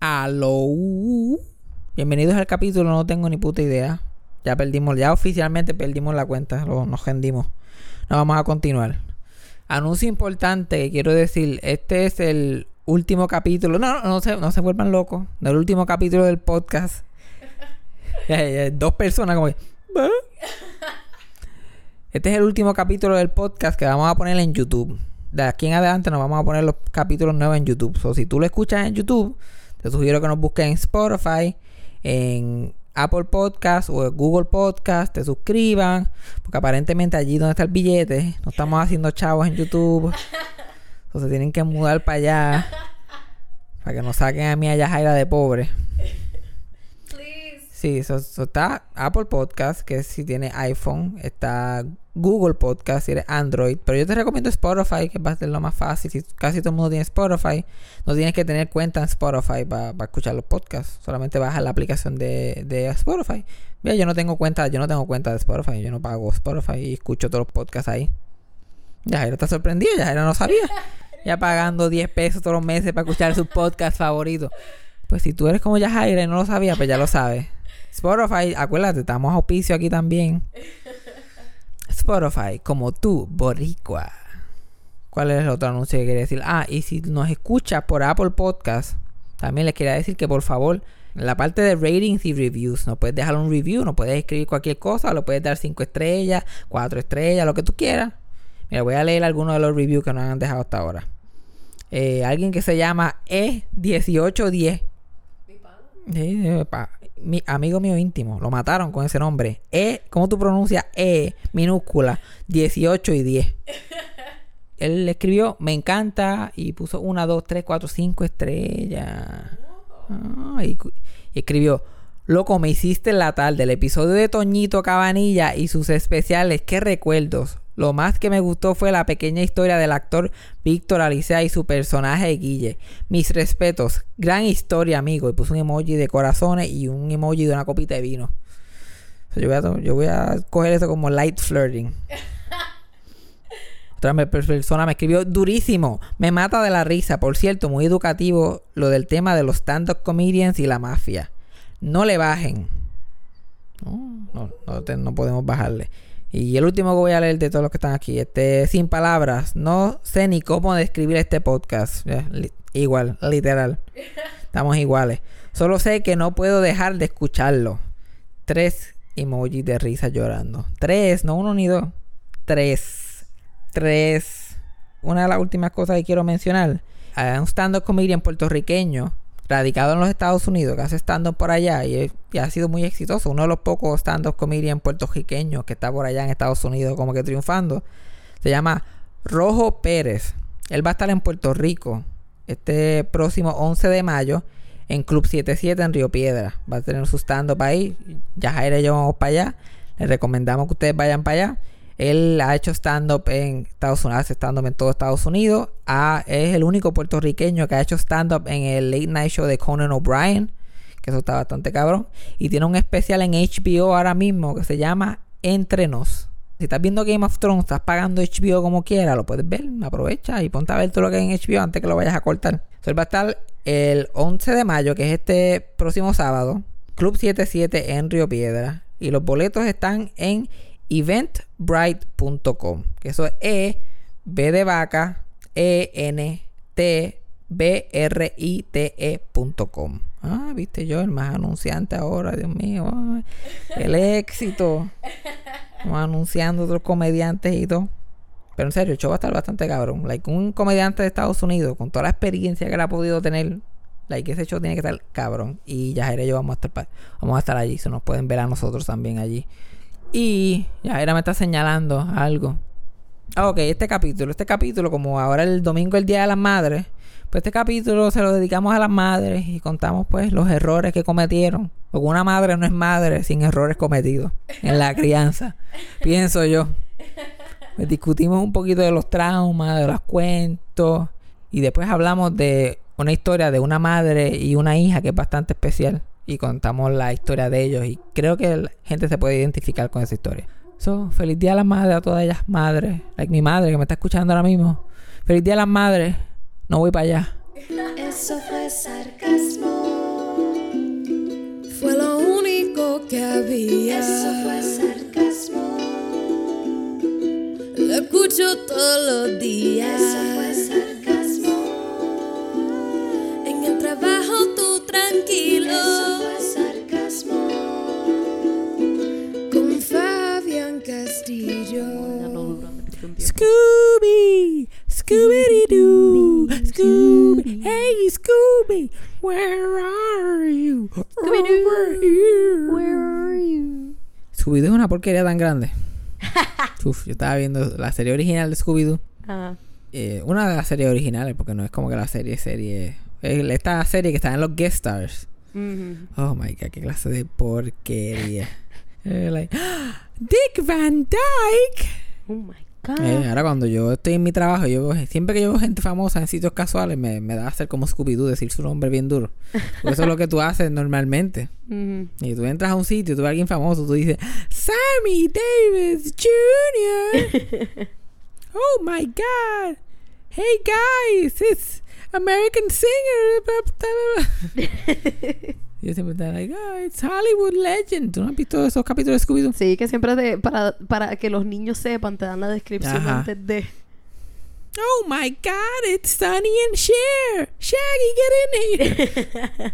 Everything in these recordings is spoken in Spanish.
Aló. Bienvenidos al capítulo, no tengo ni puta idea. Ya perdimos, ya oficialmente perdimos la cuenta, nos rendimos. No vamos a continuar. Anuncio importante que quiero decir, este es el último capítulo. No, no, no se, no se vuelvan locos. El último capítulo del podcast. Dos personas como. Este es el último capítulo del podcast que vamos a poner en YouTube. De aquí en adelante nos vamos a poner los capítulos nuevos en YouTube. O si tú lo escuchas en YouTube, te sugiero que nos busques en Spotify, en Apple Podcast o en Google Podcast, te suscriban, porque aparentemente allí donde está el billete, no estamos haciendo chavos en YouTube. Entonces tienen que mudar para allá. Para que nos saquen a mí allá Jaira de pobre. Sí, eso, está Apple Podcast, que si tienes iPhone, está Google Podcast si eres Android, pero yo te recomiendo Spotify, que va a ser lo más fácil. Si casi todo el mundo tiene Spotify, no tienes que tener cuenta en Spotify para escuchar los podcasts, solamente bajas la aplicación de, de Spotify. Mira, yo no tengo cuenta, yo no tengo cuenta de Spotify, yo no pago Spotify y escucho todos los podcasts ahí. Ya era está sorprendido, ya era no sabía. Ya pagando 10 pesos todos los meses para escuchar su podcast favorito. Pues si tú eres como Yajaira y no lo sabías, pues ya lo sabes. Spotify, acuérdate, estamos a auspicio aquí también. Spotify, como tú, boricua. ¿Cuál es el otro anuncio que quería decir? Ah, y si nos escuchas por Apple Podcast, también les quería decir que por favor, en la parte de ratings y reviews, nos puedes dejar un review, nos puedes escribir cualquier cosa, lo puedes dar 5 estrellas, 4 estrellas, lo que tú quieras. Mira, voy a leer algunos de los reviews que nos han dejado hasta ahora. Eh, alguien que se llama E1810. Sí, mi amigo mío íntimo, lo mataron con ese nombre. E, ¿cómo tú pronuncias E minúscula 18 y 10? Él le escribió, me encanta, y puso 1, 2, 3, 4, 5 estrellas. Ah, y, y, escribió, loco, me hiciste la tarde, el episodio de Toñito Cabanilla y sus especiales, qué recuerdos. Lo más que me gustó fue la pequeña historia del actor Víctor Alicea y su personaje Guille. Mis respetos. Gran historia, amigo. Y puso un emoji de corazones y un emoji de una copita de vino. yo, voy a, yo voy a coger eso como light flirting. Otra persona me escribió durísimo. Me mata de la risa. Por cierto, muy educativo lo del tema de los stand-up comedians y la mafia. No le bajen. No, no, no podemos bajarle. Y el último que voy a leer de todos los que están aquí, este, sin palabras, no sé ni cómo describir este podcast. igual, literal. Estamos iguales. Solo sé que no puedo dejar de escucharlo. Tres emojis de risa llorando. Tres, no uno ni dos. Tres. Tres. Una de las últimas cosas que quiero mencionar. Un stand-up comedian puertorriqueño radicado en los Estados Unidos, que hace stand-up por allá y, ha sido muy exitoso. Uno de los pocos stand-up comedian puertorriqueños que está por allá en Estados Unidos como que triunfando. Se llama Rojo Pérez. Él va a estar en Puerto Rico este próximo 11 de mayo en Club 77 en Río Piedra. Va a tener su stand-up ahí. Ya Jaira y yo vamos para allá. Les recomendamos que ustedes vayan para allá. Él ha hecho stand-up en Estados Unidos, hace en todo Estados Unidos. es el único puertorriqueño que ha hecho stand-up en el Late Night Show de Conan O'Brien, que eso está bastante cabrón. Y tiene un especial en HBO ahora mismo que se llama Entre Nos. Si estás viendo Game of Thrones, estás pagando HBO como quiera, lo puedes ver, aprovecha y ponte a ver todo lo que hay en HBO antes que lo vayas a cortar. Eso va a estar el 11 de mayo, que es este próximo sábado, Club 77 en Río Piedra. Y los boletos están en eventbrite.com. Que eso es E, B de vaca, E, N, T, B, R, I, T, E.com. Ah, viste yo, el más anunciante ahora, Dios mío. el éxito. Vamos anunciando otros comediantes y todo. Pero en serio, el show va a estar bastante cabrón. Like, un comediante de Estados Unidos, con toda la experiencia que él ha podido tener, like, ese show tiene que estar cabrón. Y ya y yo vamos a estar, vamos a estar allí. Se nos pueden ver a nosotros también allí. Y ya era me está señalando algo. Ah, ok, este capítulo, este capítulo, como ahora el domingo el Día de las Madres, pues este capítulo se lo dedicamos a las madres y contamos pues los errores que cometieron. Porque una madre no es madre sin errores cometidos en la crianza, pienso yo. Pues discutimos un poquito de los traumas, de los cuentos y después hablamos de una historia de una madre y una hija que es bastante especial y contamos la historia de ellos y creo que la gente se puede identificar con esa historia. So, feliz día a las madres, a todas ellas madres, like mi madre que me está escuchando ahora mismo. Feliz día a las madres, no voy para allá. Eso fue sarcasmo. Fue lo único que había. Eso fue sarcasmo. Lo escucho todos los días. Eso fue sarcasmo. En el trabajo tranquilo. Eso fue sarcasmo. Con Fabián Castillo. Scooby, Scooby Doo, Scooby, hey Scooby, where are you? Over here. Where are you? Scooby Doo es una porquería tan grande. Uf, yo estaba viendo la serie original de Scooby Doo. Ajá. Eh, una de las series originales, porque no es como que la serie serie. Eh, Esta serie que está en los guest stars. Ujú. Oh my god, qué clase de porquería. Eh, like, Dick Van Dyke. Oh my god. Eh, ahora cuando yo estoy en mi trabajo, yo siempre que yo veo gente famosa en sitios casuales, me, me da a hacer como Scooby-Doo, decir su nombre bien duro. Porque eso es lo que tú haces normalmente. Ujú. Y tú entras a un sitio, tú ves a alguien famoso, tú dices, Sammy Davis Jr. oh my God. Hey guys, it's American singer. yo siempre estoy like, oh, it's Hollywood legend. ¿Tú no has visto esos capítulos de Scooby-Doo? Sí, que siempre te- para, para que los niños sepan, te dan la descripción Ajá. antes de. Oh my God, it's Sonny and Cher. Shaggy, get in here.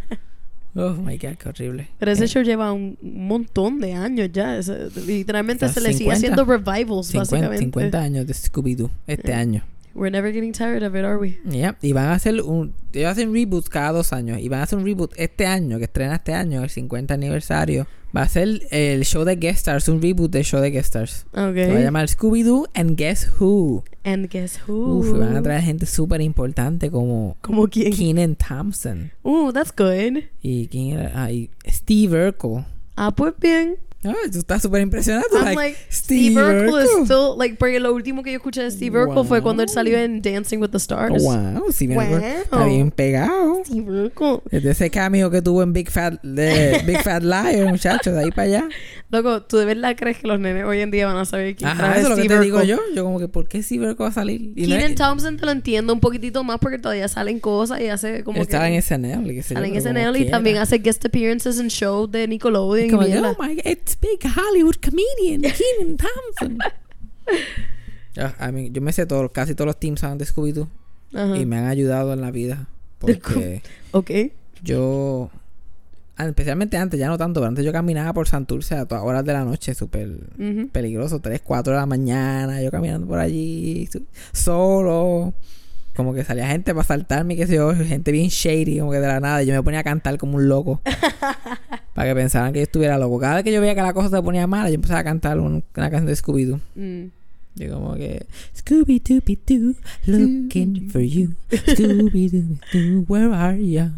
oh my God, qué horrible. Pero ese Eh, show lleva un montón de años ya. ese- literalmente se le sigue 50. haciendo revivals, 50, básicamente. 50 años de Scooby-Doo este Eh. año. We're never getting tired of it, are we? Ya, y van a hacer un. Ellos hacen reboots cada dos años. Y van a hacer un reboot este año, que estrena este año, el 50 aniversario. Va a ser el show de Guest Stars, un reboot del show de Guest Stars. Se va a Okay. llamar Scooby-Doo and Guess Who. And guess who? Uf, y van a traer gente súper importante como ¿Como quién? Keenan Thompson. Uh, that's good. Y quién era. Ah, y Steve Urkel. Ah, pues bien. Ah, tú estás súper impresionado. I'm like, Steve Urkel is Urkel. still like porque lo último que yo escuché de Steve Urkel fue cuando él Wow. salió en Dancing with the Stars. Wow, Steve Urkel está Wow. bien pegado. Steve Urkel. Desde ese cameo que tuvo en Big Fat, de Big Fat Liar, muchachos, de ahí para allá. Loco, ¿tú de verdad crees que los nenes hoy en día van a saber quién Ajá, eso es lo que Steve te digo Urkel? yo. Yo como que, ¿por qué Steve Urkel va a salir? Y no Keenan es- Thompson te lo entiendo un poquitito más porque todavía salen cosas y hace como él que en SNL. y sé yo, sale en SNL y quiera. también hace guest appearances en shows de Nickelodeon y como que, mierda. oh my God, big Hollywood comedian, Keenan Thompson. I mean, yo me sé todo, casi todos los team songs de Scooby-Doo y me han ayudado en la vida. Porque Ok. yo, ah, especialmente antes, ya no tanto, pero antes yo caminaba por Santurce a todas horas de la noche, súper peligroso, 3, 4 de la mañana, yo caminando por allí, solo. Como que salía gente para saltarme, qué sé yo, gente bien shady, como que de la nada. Y yo me ponía a cantar como un loco. para que pensaran que yo estuviera loco. Cada vez que yo veía que la cosa se ponía mala, yo empezaba a cantar un- una canción de Scooby-Doo. Mm. Yo como que... Scooby-Dooby-Doo, looking for you. Scooby-Dooby-Doo, where are you?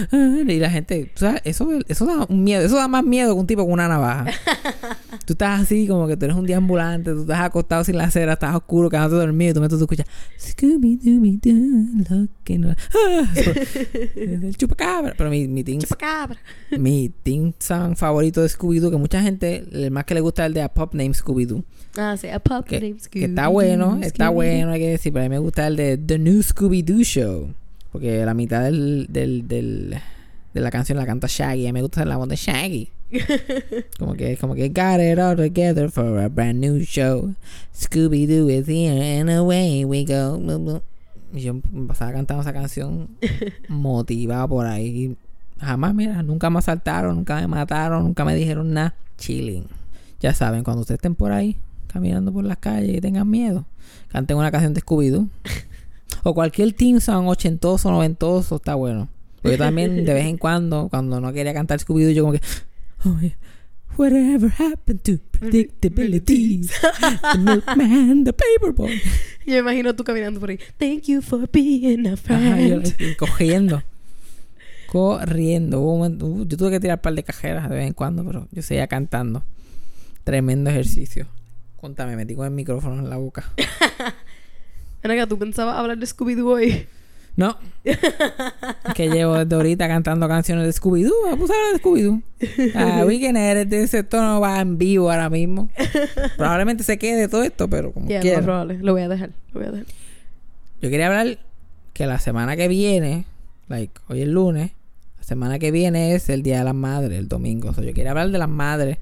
Y la gente, tú sabes, eso, eso da un miedo, eso da más miedo que un tipo con una navaja. tú estás así como que tú eres un deambulante, tú estás acostado sin la acera, estás oscuro, quedándote dormido, y tú metes tú escuchas Scooby Dooby Doo, looking eso, es el chupacabra. Pero mi, mi, team, Chupacabra. mi team song favorito de Scooby-Doo, que mucha gente, el más que le gusta es el de A Pop Named Scooby-Doo. Ah, sí, a pup Que, named que está bueno, está bueno, hay que decir, pero a mí me gusta el de The New Scooby-Doo Show. Porque la mitad del, del, del, de la canción la canta Shaggy. A mí me gusta la voz de Shaggy. como que como que got it all together for a brand new show. Scooby-Doo is here and away we go. Y yo pasaba cantando esa canción motivada por ahí. Jamás, mira, nunca me asaltaron, nunca me mataron, nunca me dijeron nada. Chilling. Ya saben, cuando ustedes estén por ahí, caminando por las calles y tengan miedo, canten una canción de Scooby-Doo. o cualquier team song ochentoso, noventoso, está bueno. Yo también, de vez en cuando, cuando no quería cantar Scooby-Doo, yo como que... Oh, yeah. Whatever happened to predictability? the milkman, the paperboy. Yo me imagino tú caminando por ahí. Thank you for being a Ajá, yo, friend. y corriendo. Uh, yo tuve que tirar un par de cajeras de vez en cuando, pero yo seguía cantando. Tremendo ejercicio. Contame, metí con el micrófono en la boca. Acá, ¿tú pensabas hablar de Scooby-Doo hoy? No. Que llevo desde ahorita cantando canciones de Scooby-Doo. Me puse a hablar de Scooby-Doo. Ah, de ese tono va en vivo ahora mismo. Probablemente se quede todo esto, pero como lo quiera. probable. Lo voy a dejar. Lo voy a dejar. Yo quería hablar que la semana que viene, like, hoy es lunes, la semana que viene es el Día de las Madres, el domingo. O sea, yo quería hablar de las madres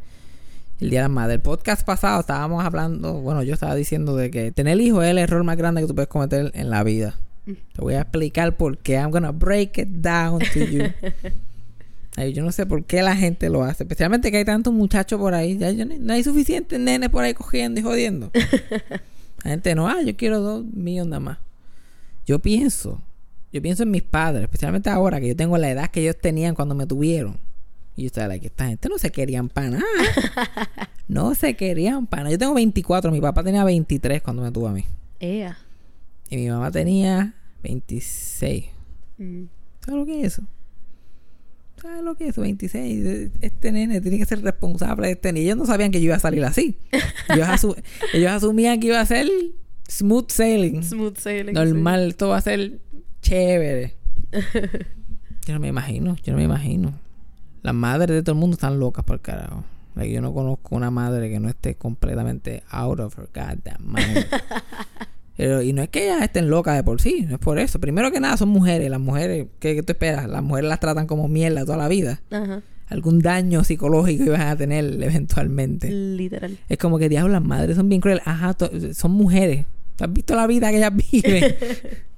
El Día de las Madres. El podcast pasado estábamos hablando, bueno, yo estaba diciendo de que tener hijos es el error más grande que tú puedes cometer en la vida. Mm. Te voy a explicar por qué. I'm gonna break it down to you. Ay, yo no sé por qué la gente lo hace. Especialmente que hay tantos muchachos por ahí. Ya, yo no hay suficientes nenes por ahí cogiendo y jodiendo. La gente no, ah, yo quiero dos millones nada más. Yo pienso, yo pienso en mis padres, especialmente ahora que yo tengo la edad que ellos tenían cuando me tuvieron. Y yo estaba like, esta gente no se querían para nada. no se querían para nada. Yo tengo 24, mi papá tenía 23 cuando me tuvo a mí. Ea. Y mi mamá tenía 26. Mm. ¿Sabes lo que es eso? ¿Sabes lo que es eso? 26. Este nene tiene que ser responsable de este niño. Ellos no sabían que yo iba a salir así. Ellos, asu- ellos asumían que iba a ser smooth sailing. Smooth sailing. Normal, todo va a ser chévere. yo no me imagino, yo no me imagino. Las madres de todo el mundo están locas por carajo. Like, yo no conozco una madre que no esté completamente out of her goddamn mind. Pero, y no es que ellas estén locas de por sí, no es por eso. Primero que nada, son mujeres. Las mujeres, ¿qué, qué tú esperas? Las mujeres las tratan como mierda toda la vida. Ajá. Algún daño psicológico iban a tener eventualmente. Literal. Es como que, diablo, las madres son bien crueles. Ajá, son mujeres. ¿Tú has visto la vida que ellas viven?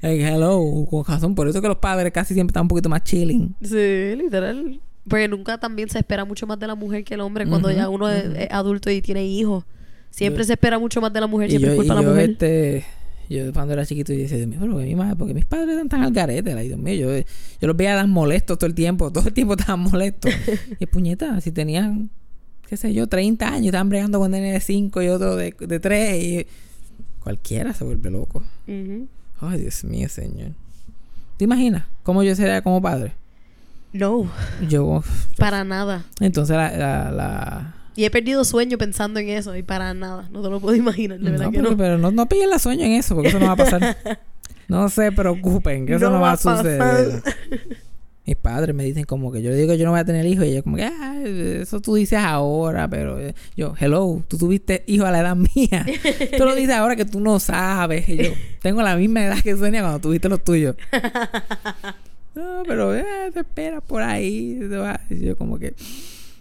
like, hello, con razón. Por eso que los padres casi siempre están un poquito más chilling. Sí, literal. Porque nunca también se espera mucho más de la mujer que el hombre cuando Ujú, ya uno es, es adulto y tiene hijos. Siempre Yo- se espera mucho más de la mujer, siempre yo, culpa y de la yo, mujer. este, yo cuando era chiquito, yo decía, Dios mío, pero mi madre, porque mis padres están tan al garete, like, Dios mío, yo, yo los veía tan molestos todo el tiempo, todo el tiempo estaban molestos. y puñeta, si tenían, qué sé yo, 30 años, estaban bregando con nene de 5 y otro de, de 3 y cualquiera se vuelve loco. Ujú. Ay, Dios mío, señor. ¿Te imaginas cómo yo sería como padre? No, Yo, para nada. entonces la, la, la- Y he perdido sueño pensando en eso y para nada. No te lo puedo imaginar, de verdad no, que pero, no. pero no, no pillen la sueño en eso, porque eso no va a pasar. no se preocupen, que eso no, va a suceder. Mis padres me dicen como que yo le digo que yo no voy a tener hijos y ellos como que, ah, eso tú dices ahora, pero eh, yo, hello, tú tuviste hijos a la edad mía. tú lo dices ahora que tú no sabes. Y yo, tengo la misma edad que Sonia cuando tuviste los tuyos. no, pero eh, te esperas por ahí. Y yo como que...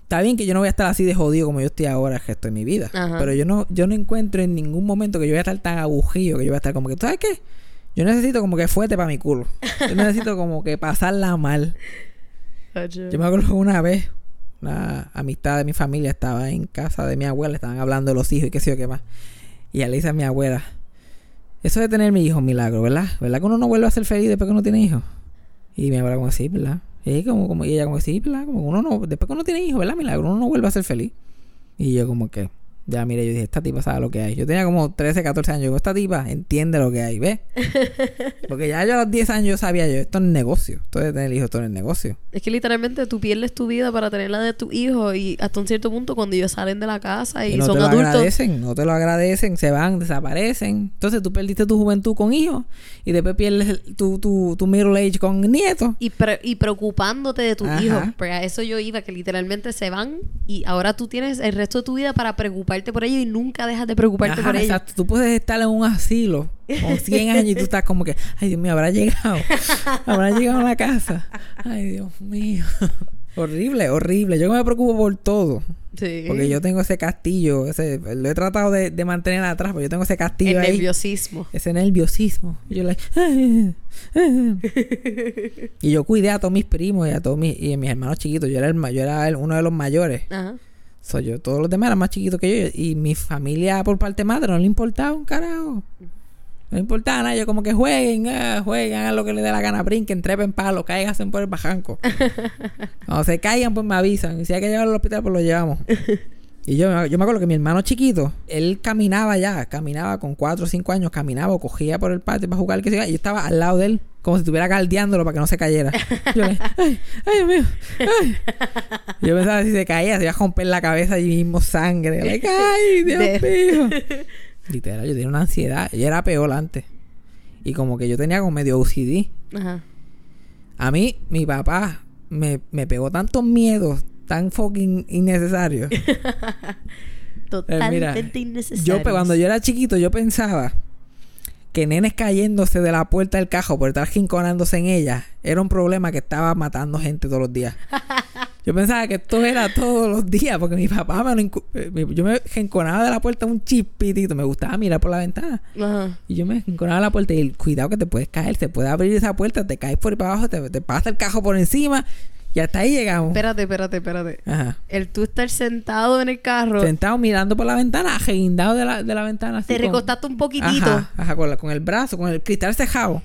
Está bien que yo no voy a estar así de jodido como yo estoy ahora el resto de mi vida. Ajá. Pero yo no, yo no encuentro en ningún momento que yo voy a estar tan agujido que yo voy a estar como que, ¿tú sabes qué? Yo necesito como que fuerte para mi culo. Yo necesito como que pasarla mal. Yo me acuerdo que una vez, una amistad de mi familia estaba en casa de mi abuela, estaban hablando de los hijos y qué sé yo qué más. Y ella le dice a mi abuela, eso de tener mi hijo milagro, ¿verdad? ¿Verdad que uno no vuelve a ser feliz después que uno tiene hijos? Y mi abuela como sí, ¿verdad? Y, como, como, y ella como sí, ¿verdad? Como que uno no, después que uno tiene hijos, ¿verdad? Milagro, uno no vuelve a ser feliz. Y yo como que, ya mire, yo dije, esta tipa sabe lo que hay. Yo tenía como 13, 14 años. Yo digo, esta tipa entiende lo que hay, ¿ves? Porque ya yo a los 10 años yo sabía yo, esto es negocio. Esto de tener hijos, esto es negocio. Es que literalmente tú pierdes tu vida para tener la de tu hijo y hasta un cierto punto cuando ellos salen de la casa y, Y no son te lo adultos. agradecen, no te lo agradecen, se van, desaparecen. Entonces tú perdiste tu juventud con hijos y después pierdes tu, tu, tu middle age con nietos. Y, pre- y preocupándote de tus hijos. Porque a eso yo iba, que literalmente se van y ahora tú tienes el resto de tu vida para preocuparte por ellos y nunca dejas de preocuparte Ajá, por ellos. exacto. Tú puedes estar en un asilo con 100 años y tú estás como que, ay Dios mío, habrá llegado, habrá llegado a la casa. Ay Dios mío. horrible, horrible. Yo me preocupo por todo. Sí. Porque yo tengo ese castillo, ese, lo he tratado de, de mantener atrás, pero yo tengo ese el castillo ahí. nerviosismo. Ese nerviosismo. Y yo, like, "Ay, ay". y yo cuidé a todos mis primos y a todos mis, y a mis hermanos chiquitos. Yo era, el, yo era el- uno de los mayores. Ajá. Soy yo. Todos los demás eran más chiquitos que yo. Y mi familia por parte de madre no le importaba un carajo. No le importaba nada. Yo como que jueguen, ah, jueguen, hagan lo que les dé la gana, brinquen, trepen palos, caigan por el bajanco. Cuando se caigan, pues me avisan. Y si hay que llevarlo al hospital, pues lo llevamos. Y yo, me- yo me acuerdo que mi hermano chiquito, él caminaba ya, caminaba con 4 o 5 años, caminaba o cogía por el patio para jugar, que sea, y yo estaba al lado de él, como si estuviera caldeándolo para que no se cayera. Yo le, ay, ay, Dios mío, ay. Yo pensaba si se caía, se iba a romper la cabeza y mismo sangre. Like, ay, Dios mío. Literal, yo tenía una ansiedad, y era peor antes. Y como que yo tenía como medio OCD. Ajá. A mí, mi papá me, me pegó tantos miedos tan fucking innecesarios. Totalmente Eh, innecesario. Yo, pe- cuando yo era chiquito, yo pensaba que nenes cayéndose de la puerta del cajo por estar jinconándose en ella era un problema que estaba matando gente todos los días. Yo pensaba que esto era todos los días, porque mi papá me lo eh, Yo me enconaba de la puerta un chispitito, me gustaba mirar por la ventana. Ajá. Y yo me enconaba de la puerta y el cuidado que te puedes caer, se puede abrir esa puerta, te caes por ahí para abajo, te, te pasa el cajo por encima y hasta ahí llegamos. Espérate, espérate, espérate. Ajá. El tú estar sentado en el carro, Sentado mirando por la ventana, ajeguindado de la, de la ventana. así te con- recostaste un poquitito. Ajá, ajá, con, la- con el brazo, con el cristal cejado.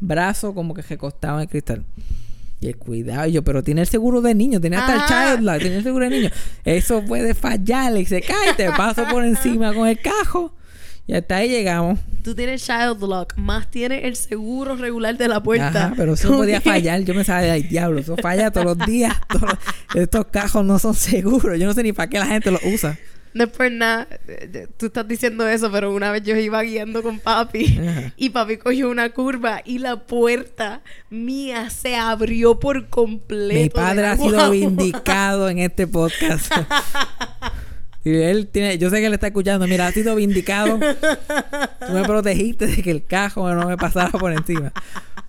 Brazo como que recostado en el cristal. Y el cuidado, y yo, pero tiene el seguro de niño, tiene hasta Ah. el child light, tiene el seguro de niño. Eso puede fallar y se cae, te paso por encima con el cajo. Y hasta ahí llegamos. Tú tienes child lock, más tienes el seguro regular de la puerta. Ajá, pero eso podía fallar. Yo me sabía, ay, diablo, eso falla todos los días. Todos estos cajos no son seguros. Yo no sé ni para qué la gente los usa. No es por nada, eh, tú estás diciendo eso, pero una vez yo iba guiando con papi Ajá. y papi cogió una curva y la puerta mía se abrió por completo. Mi padre ha sido vindicado en este podcast. Y él tiene, yo sé que él está escuchando, mira, ha sido vindicado. Tú me protegiste de que el cajo no me pasara por encima.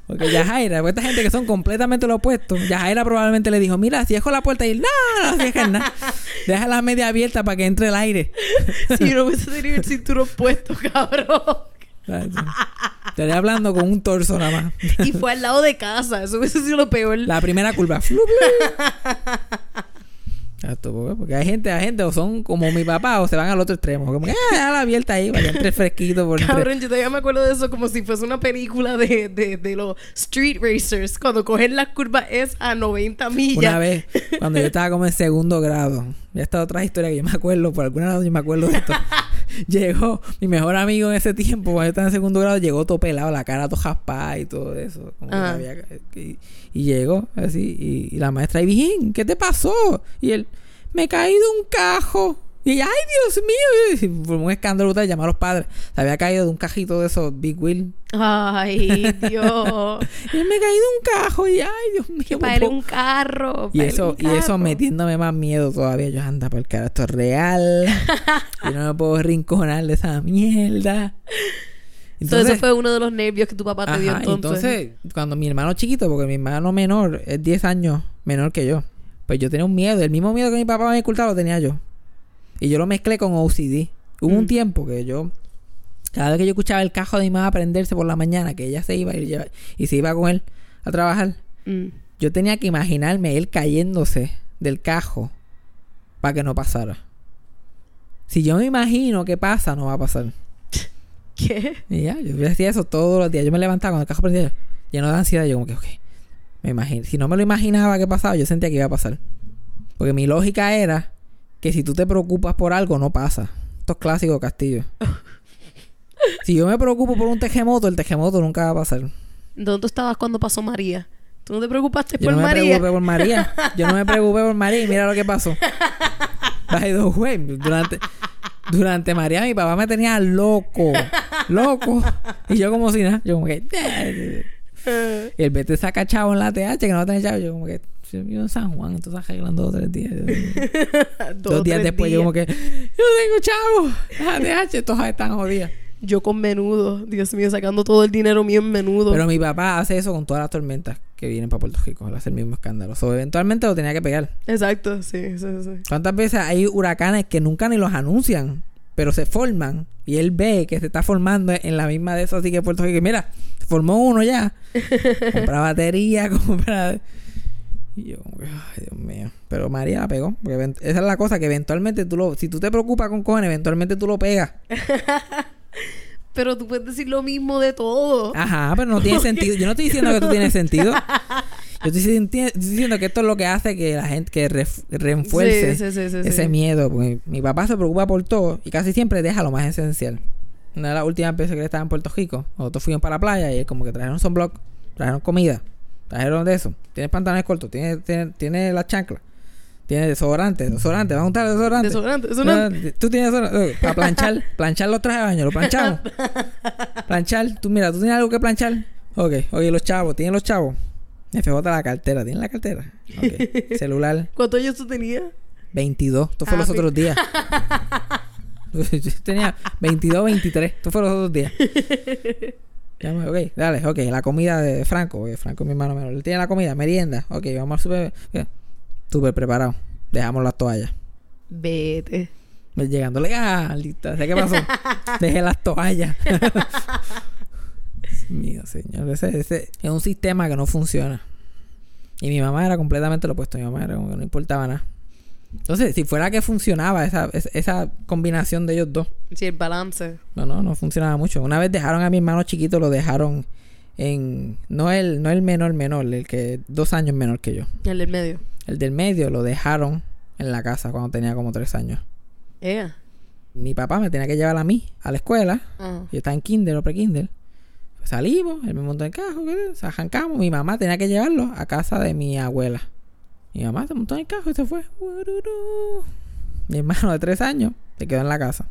Porque Yajaira, pues esta gente que son completamente lo opuesto, Yajaira probablemente le dijo, mira, cierro la puerta y no, no cierres nada. Déjala media abierta para que entre el aire. Si no hubiese tenido el cinturón puesto, cabrón. Estaría hablando con un torso nada más. Y fue al lado de casa, eso hubiese sido lo peor. La primera curva. porque- hay gente, hay gente o son como mi papá o se van al otro extremo. Como que, ah, déjala abierta ahí para que entre fresquito por entre. Cabrón, yo todavía me acuerdo de eso como si fuese una película de, de, de los street racers, cuando cogen las curvas es a 90 millas. Una vez, cuando yo estaba como en segundo grado, ya esta otra historia que yo me acuerdo, por alguna razón yo me acuerdo de esto. llegó mi mejor amigo en ese tiempo, cuando yo estaba en segundo grado, llegó todo pelado, la cara todo jaspada y todo eso. Como que Ajá. había- y, y llegó así, y, y la maestra, y bien, ¿qué te pasó? Y él, me caí de un cajo. Y ella, ay, Dios mío. Y fue un escándalo brutal, llamó a los padres. Se había caído de un cajito de esos Big Wheel. Ay, Dios. Y me caí de un cajo. Y ay, Dios mío. para él poco". un carro. Y eso, y eso metiéndome más miedo todavía. Yo anda por el cara, esto es real. yo no me puedo rinconar de esa mierda. So, eso fue uno de los nervios que tu papá te dio ajá, entonces. entonces, cuando mi hermano chiquito, porque mi hermano menor es 10 años menor que yo, pues yo tenía un miedo. El mismo miedo que mi papá me incultaba lo tenía yo. Y yo lo mezclé con OCD. Hubo un Mm. tiempo que yo, cada vez que yo escuchaba el cajo de mi mamá prenderse por la mañana, que ella se iba y, se iba con él a trabajar, Mm. yo tenía que imaginarme él cayéndose del cajo para que no pasara. Si yo me imagino que pasa, no va a pasar. ¿Qué? Y ya, yo hacía eso todos los días. Yo me levantaba con el cajo prendido, lleno de ansiedad. Yo como que, ok, me imagino. Si no me lo imaginaba que pasaba, yo sentía que iba a pasar. Porque mi lógica era que si tú te preocupas por algo, no pasa. Esto es clásico Castillo. si yo me preocupo por un terremoto, el terremoto nunca va a pasar. ¿Dónde tú estabas cuando pasó María? ¿Tú no te preocupaste Yo por no me María? preocupé por María. Yo no me preocupé por María y mira lo que pasó. By the way, durante, durante María mi papá me tenía loco. Loco. Y yo como si nada. Yo como que... Eh, Y el vete saca chavo en la TH que no va a tener chavo. Yo como que... Yo vivo en San Juan, entonces arreglando dos o tres días. dos Dos o días después yo como que... Yo tengo chavo. La TH, todas están jodidas. Yo con menudo. Dios mío, sacando todo el dinero mío en menudo. Pero mi papá hace eso con todas las tormentas que vienen para Puerto Rico. Hace el mismo escándalo. So, eventualmente lo tenía que pegar. Exacto, sí, sí, sí. ¿Cuántas veces hay huracanes que nunca ni los anuncian, pero se forman? Y él ve que se está formando en la misma de eso, así que Puerto Rico, mira, se formó uno ya. compra batería, compra... Y yo, ay, Dios mío. Pero María la pegó. Porque esa es la cosa, que eventualmente tú lo... Si tú te preocupas con cojones, eventualmente tú lo pegas. Pero tú puedes decir lo mismo de todo. Ajá, pero no tiene sentido. Yo no estoy diciendo que tú tienes sentido. Yo estoy, diciendo que esto es lo que hace que la gente que reenfuerce Sí, sí, sí, sí, ese miedo. Porque mi papá se preocupa por todo y casi siempre deja lo más esencial. Una de las últimas veces que él estaba en Puerto Rico, nosotros fuimos para la playa y él como que trajeron sunblock, trajeron comida, trajeron de eso. Tienes pantalones cortos, tiene, tiene, tiene la chancla, tiene desodorante, desodorante, vamos a juntar desodorante. Desodorante, desodorante. Tú tienes desodorante. Para planchar, planchar los trajes de baño, lo planchamos. planchar, tú mira, tú tienes algo que planchar. Ok, oye, los chavos, tienen los chavos. FJ la cartera, ¿tienen la cartera? Ok. Celular, ¿Cuántos años tú tenías? 22. Esto fue Ah, los otros días. Yo tenía 22, 23. Esto fue los otros días. Ok, dale, ok. La comida de Franco. Franco es mi hermano menor. Él tiene la comida, merienda. Ok, vamos al super. mira. Súper preparado. Dejamos las toallas. Vete. Llegándole, ah, lista. ¿Sabes qué pasó? Dejé las toallas. Mío, señor. Ese, ese es un sistema que no funciona. Y mi mamá era completamente lo opuesto. Mi mamá era como que no importaba nada. Entonces, si fuera que funcionaba esa, esa, combinación de ellos dos, Sí, el balance. no, no, no funcionaba mucho. Una vez dejaron a mi hermano chiquito, lo dejaron en. No el, no el menor menor, el que dos años menor que yo. El del medio. El del medio lo dejaron en la casa cuando tenía como tres años. Ella. Mi papá me tenía que llevar a mí a la escuela. Ah. Yo estaba en kinder o pre-kinder. Pues salimos, él me montó en el carro, arrancamos. Mi mamá tenía que llevarlo a casa de mi abuela. Mi mamá se montó en el carro y se fue. Mi hermano de tres años se quedó en la casa.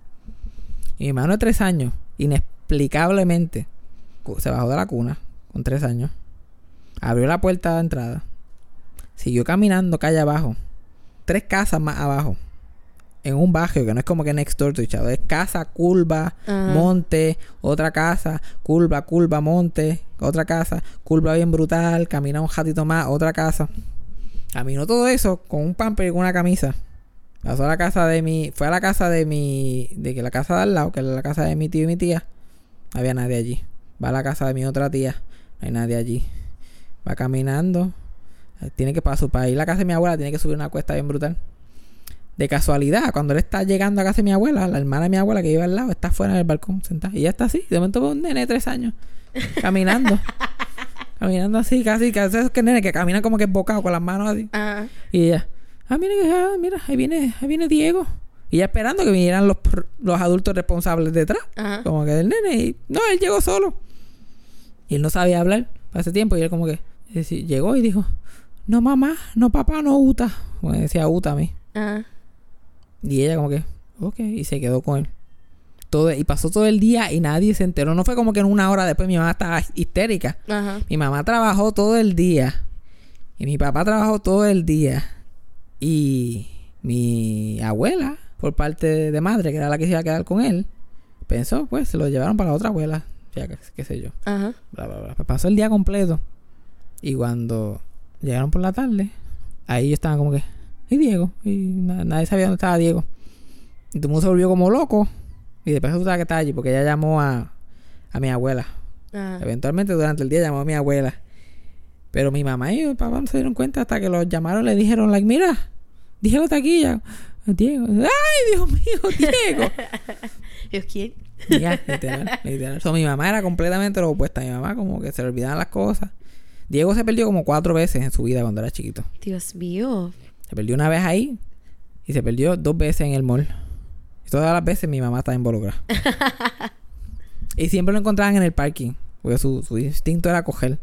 Y mi hermano de tres años, inexplicablemente, se bajó de la cuna con tres años. Abrió la puerta de entrada. Siguió caminando calle abajo. Tres casas más abajo. En un barrio que no es como que next door to each other. Es casa, curva, Ajá. monte, otra casa, curva, curva, monte, otra casa, curva bien brutal, camina un ratito más, otra casa. Caminó todo eso con un pamper y con una camisa. Pasó a la casa de mi, fue a la casa de mi, de que la casa de al lado, que es la casa de mi tío y mi tía. No había nadie allí. Va a la casa de mi otra tía, no hay nadie allí. Va caminando. eh, Tiene que para su para ir a la casa de mi abuela, tiene que subir una cuesta bien brutal. De casualidad, cuando él está llegando a casa de mi abuela, la hermana de mi abuela que vive al lado, está fuera en el balcón sentada. Y ella está así. De momento un nene de tres años. Caminando. caminando así, casi, casi esos que nene que caminan como que embocado con las manos así. Ajá. Y ella, ah, mira, que- ah, mira, ahí viene, ahí viene Diego. Y ella esperando que vinieran los, los adultos responsables detrás. Ajá. Como que del nene. Y no, él llegó solo. Y él no sabía hablar ese tiempo. Y él como que decir, llegó y dijo, no mamá, no papá, no Uta. Como decía Uta a mí. Ajá. Y ella como que, ok, y se quedó con él. Todo, y pasó todo el día y nadie se enteró. No fue como que en una hora después mi mamá estaba histérica. Ajá. Mi mamá trabajó todo el día. Y mi papá trabajó todo el día. Y mi abuela, por parte de madre, que era la que se iba a quedar con él, pensó, pues, se lo llevaron para la otra abuela. Ya, qué, qué sé yo. Ajá. Bla, bla, bla. Pues pasó el día completo. Y cuando llegaron por la tarde, ahí yo estaba como que, ¿y Diego? Y na- nadie sabía dónde estaba Diego. Y todo el mundo se volvió como loco. Y después tú sabes que estaba allí porque ella llamó a, a mi abuela. Ajá. Eventualmente durante el día llamó a mi abuela. Pero mi mamá y mi papá no se dieron cuenta hasta que los llamaron le dijeron, like, mira, Diego está aquí ya. Diego. ¡Ay, Dios mío, Diego! ¿Dios quién? Ya, literal, literal. So, mi mamá era completamente lo opuesto. Mi mamá como que se le olvidaban las cosas. Diego se perdió como cuatro veces en su vida cuando era chiquito. Dios mío. Se perdió una vez ahí y se perdió dos veces en el mall. Y todas las veces mi mamá estaba involucrada. y siempre lo encontraban en el parking. Porque su, su instinto era coger.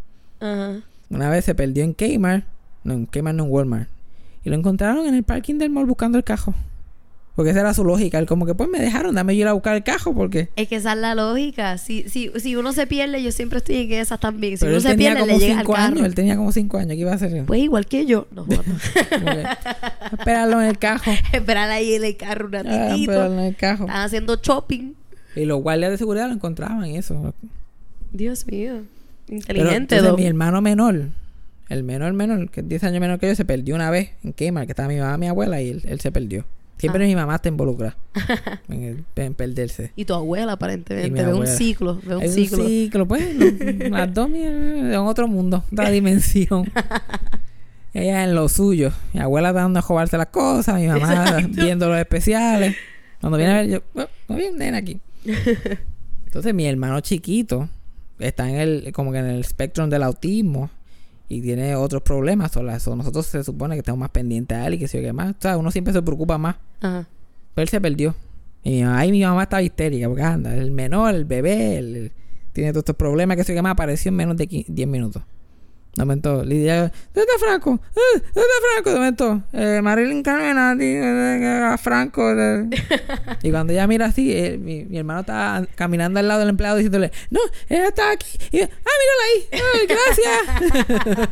Una vez se perdió en Kmart. No, en Kmart no en Walmart. Y lo encontraron en el parking del mall buscando el cajo. Porque esa era su lógica. Él como que pues me dejaron, dame yo ir a buscar el cajo porque... Es que esa es la lógica. Si, si, si uno se pierde, yo siempre estoy en esas también. Si Pero uno él se tenía pierde, como le llega al cinco carro. años. Él tenía como cinco años. ¿Qué iba a hacer? Pues igual que yo. No, Esperarlo en el cajo. Esperar ahí en el carro un Ah, ratitito. esperarlo en el cajo. Están haciendo shopping. Y los guardias de seguridad lo encontraban y eso. Dios mío. Pero Inteligente, entonces Doc. mi hermano menor, el menor menor, que es 10 años menor que yo, se perdió una vez en Kmart, que estaba mi mamá, mi abuela, y él, él se perdió. Siempre Ah. mi mamá está involucrada en, el- en perderse. Y tu abuela, aparentemente. Ve un ciclo. Ve un Hay ciclo. un ciclo, pues. las dos en otro mundo, otra dimensión. Ella en lo suyo. Mi abuela dando a jugarse las cosas, mi mamá viendo los especiales. Cuando viene a ver, yo, "Oh, no vi un nene aquí. Entonces mi hermano chiquito está en el, como que en el espectro del autismo y tiene otros problemas. So, nosotros se supone que estamos más pendientes a él y que sé yo qué más. O sea, uno siempre se preocupa más. Ajá. Pero él se perdió. Y mi mamá, y mi mamá estaba histérica porque anda, el menor, el bebé, el- el- tiene todos estos problemas que sé yo qué más. Apareció en menos de qui- 10 minutos. De momento, Lidia, ¿dónde está Franco? "Eh, ¿Dónde está Franco? De momento, eh, Marilyn Carmena, di- eh, a Franco. eh". y cuando ella mira así, eh, mi, mi hermano está caminando al lado del empleado diciéndole, no, ella está aquí. Y yo, ah, mírala ahí. Ay, gracias.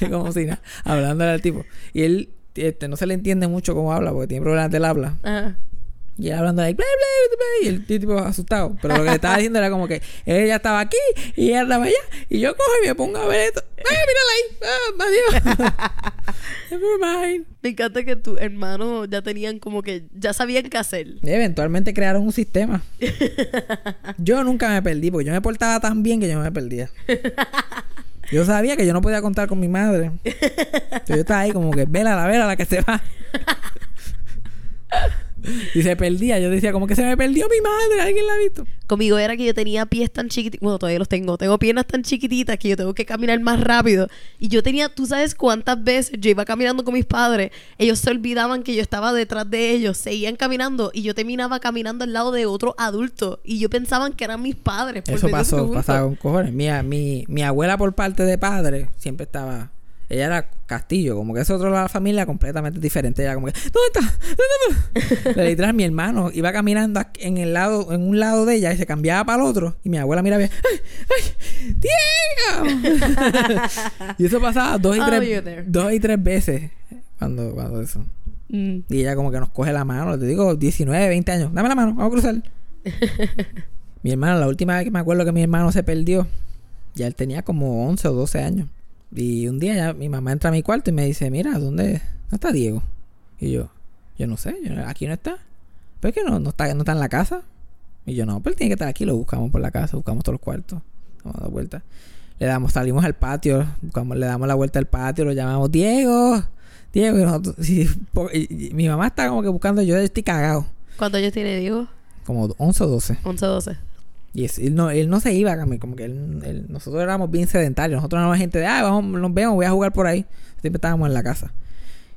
Como si nada, hablándole al tipo. Y él este, no se le entiende mucho cómo habla porque tiene problemas del habla. Ajá. Y él hablando ahí, bla, bla, bla, y el tipo asustado. Pero lo que le estaba diciendo era como que ella estaba aquí y ella estaba allá. Y yo cojo y me pongo a ver esto. ¡Ah, mírala ahí! ¡Ah, adiós! Never mind. Me encanta que tus hermanos ya tenían como que ya sabían qué hacer. Y eventualmente crearon un sistema. Yo nunca me perdí porque yo me portaba tan bien que yo no me perdía. Yo sabía que yo no podía contar con mi madre. Entonces yo estaba ahí como que, vela la vela la que se va. Y se perdía. Yo decía como que se me perdió mi madre. ¿Alguien la ha visto? Conmigo era que yo tenía pies tan chiquititos. Bueno, todavía los tengo. Tengo piernas tan chiquititas que yo tengo que caminar más rápido. Y yo tenía, tú sabes cuántas veces yo iba caminando con mis padres. Ellos se olvidaban que yo estaba detrás de ellos. Seguían caminando. Y yo terminaba caminando al lado de otro adulto. Y yo pensaban que eran mis padres. por Eso pasó, pasaba con cojones. Mi, mi, mi abuela por parte de padre siempre estaba... Ella era Castillo, como que es otro lado de la familia completamente diferente. Ella como que, ¿dónde está? ¿Dónde literal, mi hermano iba caminando en el lado, en un lado de ella y se cambiaba para el otro. Y mi abuela miraba, ¡ay, ay! ¡Diego! y eso pasaba dos y, Oh, tres, dos y tres veces cuando, cuando eso. Mm. Y ella como que nos coge la mano, te digo 19, 20 años, dame la mano, vamos a cruzar. mi hermano, la última vez que me acuerdo que mi hermano se perdió, ya él tenía como 11 o 12 años. Y un día ya mi mamá entra a mi cuarto y me dice, mira, ¿dónde, dónde está Diego? Y yo, yo no sé, yo- aquí no está. ¿Pero es que no, no, está, no está en la casa? Y yo, no, pero él tiene que estar aquí, lo buscamos por la casa, buscamos todos los cuartos, damos la vuelta. Le damos, salimos al patio, buscamos, le damos la vuelta al patio, lo llamamos Diego, Diego, y nosotros, y y- mi mamá está como que buscando, yo estoy cagado, ¿Cuántos años tiene Diego? como 11 o 12. 11, 12. Y es- él, no, él no se iba, como como que él- él- nosotros éramos bien sedentarios. Nosotros éramos gente de, ah, vamos, nos vemos, voy a jugar por ahí. Siempre estábamos en la casa.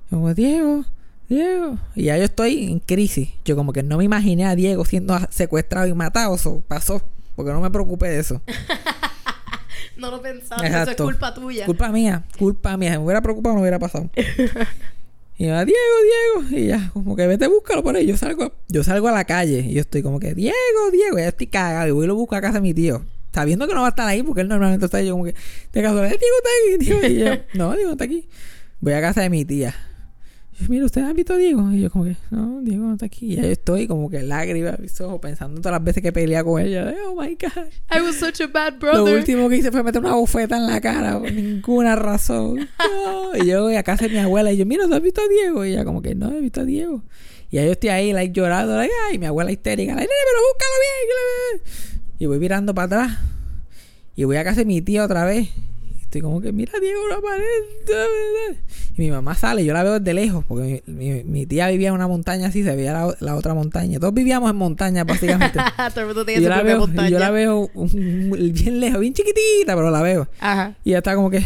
Y como, Diego, Diego. Y ya yo estoy en crisis. Yo como que no me imaginé a Diego siendo secuestrado y matado. Eso pasó. Porque no me preocupé de eso. No lo pensaba, eso es Exacto. culpa tuya. Culpa mía, culpa mía. Si me hubiera preocupado, no hubiera pasado. y yo, Diego, Diego. Y ya, como que vete, búscalo por ahí. Yo salgo, yo salgo a la calle y yo estoy como que, Diego, Diego. Ya estoy cagado. Y voy y lo busco a casa de mi tío. Sabiendo que no va a estar ahí, porque él normalmente está ahí. Yo como que, de casualidad, Diego está aquí, Diego. Y yo, no, Diego está aquí. Voy a casa de mi tía. Mira, ¿ustedes han visto a Diego? Y yo como que, no, Diego no está aquí. Y yo estoy como que lágrimas mis ojos, pensando en todas las veces que peleé con ella. Oh, my God. I was such a bad Lo brother. último que hice fue meter una bofeta en la cara por ninguna razón. No. Y yo voy a casa de mi abuela y yo, mira, ¿tú has visto a Diego? Y ella como que no he visto a Diego. Y ahí yo estoy ahí, like, llorando, like, ay, mi abuela histérica, like, pero búscalo bien. que le-". Y voy mirando para atrás. Y voy a casa de mi tía otra vez. Estoy como que, mira, Diego, no aparece. Y mi mamá sale, yo la veo desde lejos, porque mi, mi- mi tía vivía en una montaña así, se veía la, la otra montaña. Todos vivíamos en montañas, básicamente. Todo el mundo Y tiene yo, su la veo, montaña. yo la veo un- un- bien lejos, bien chiquitita, pero la veo. Ajá. Y ella está como que,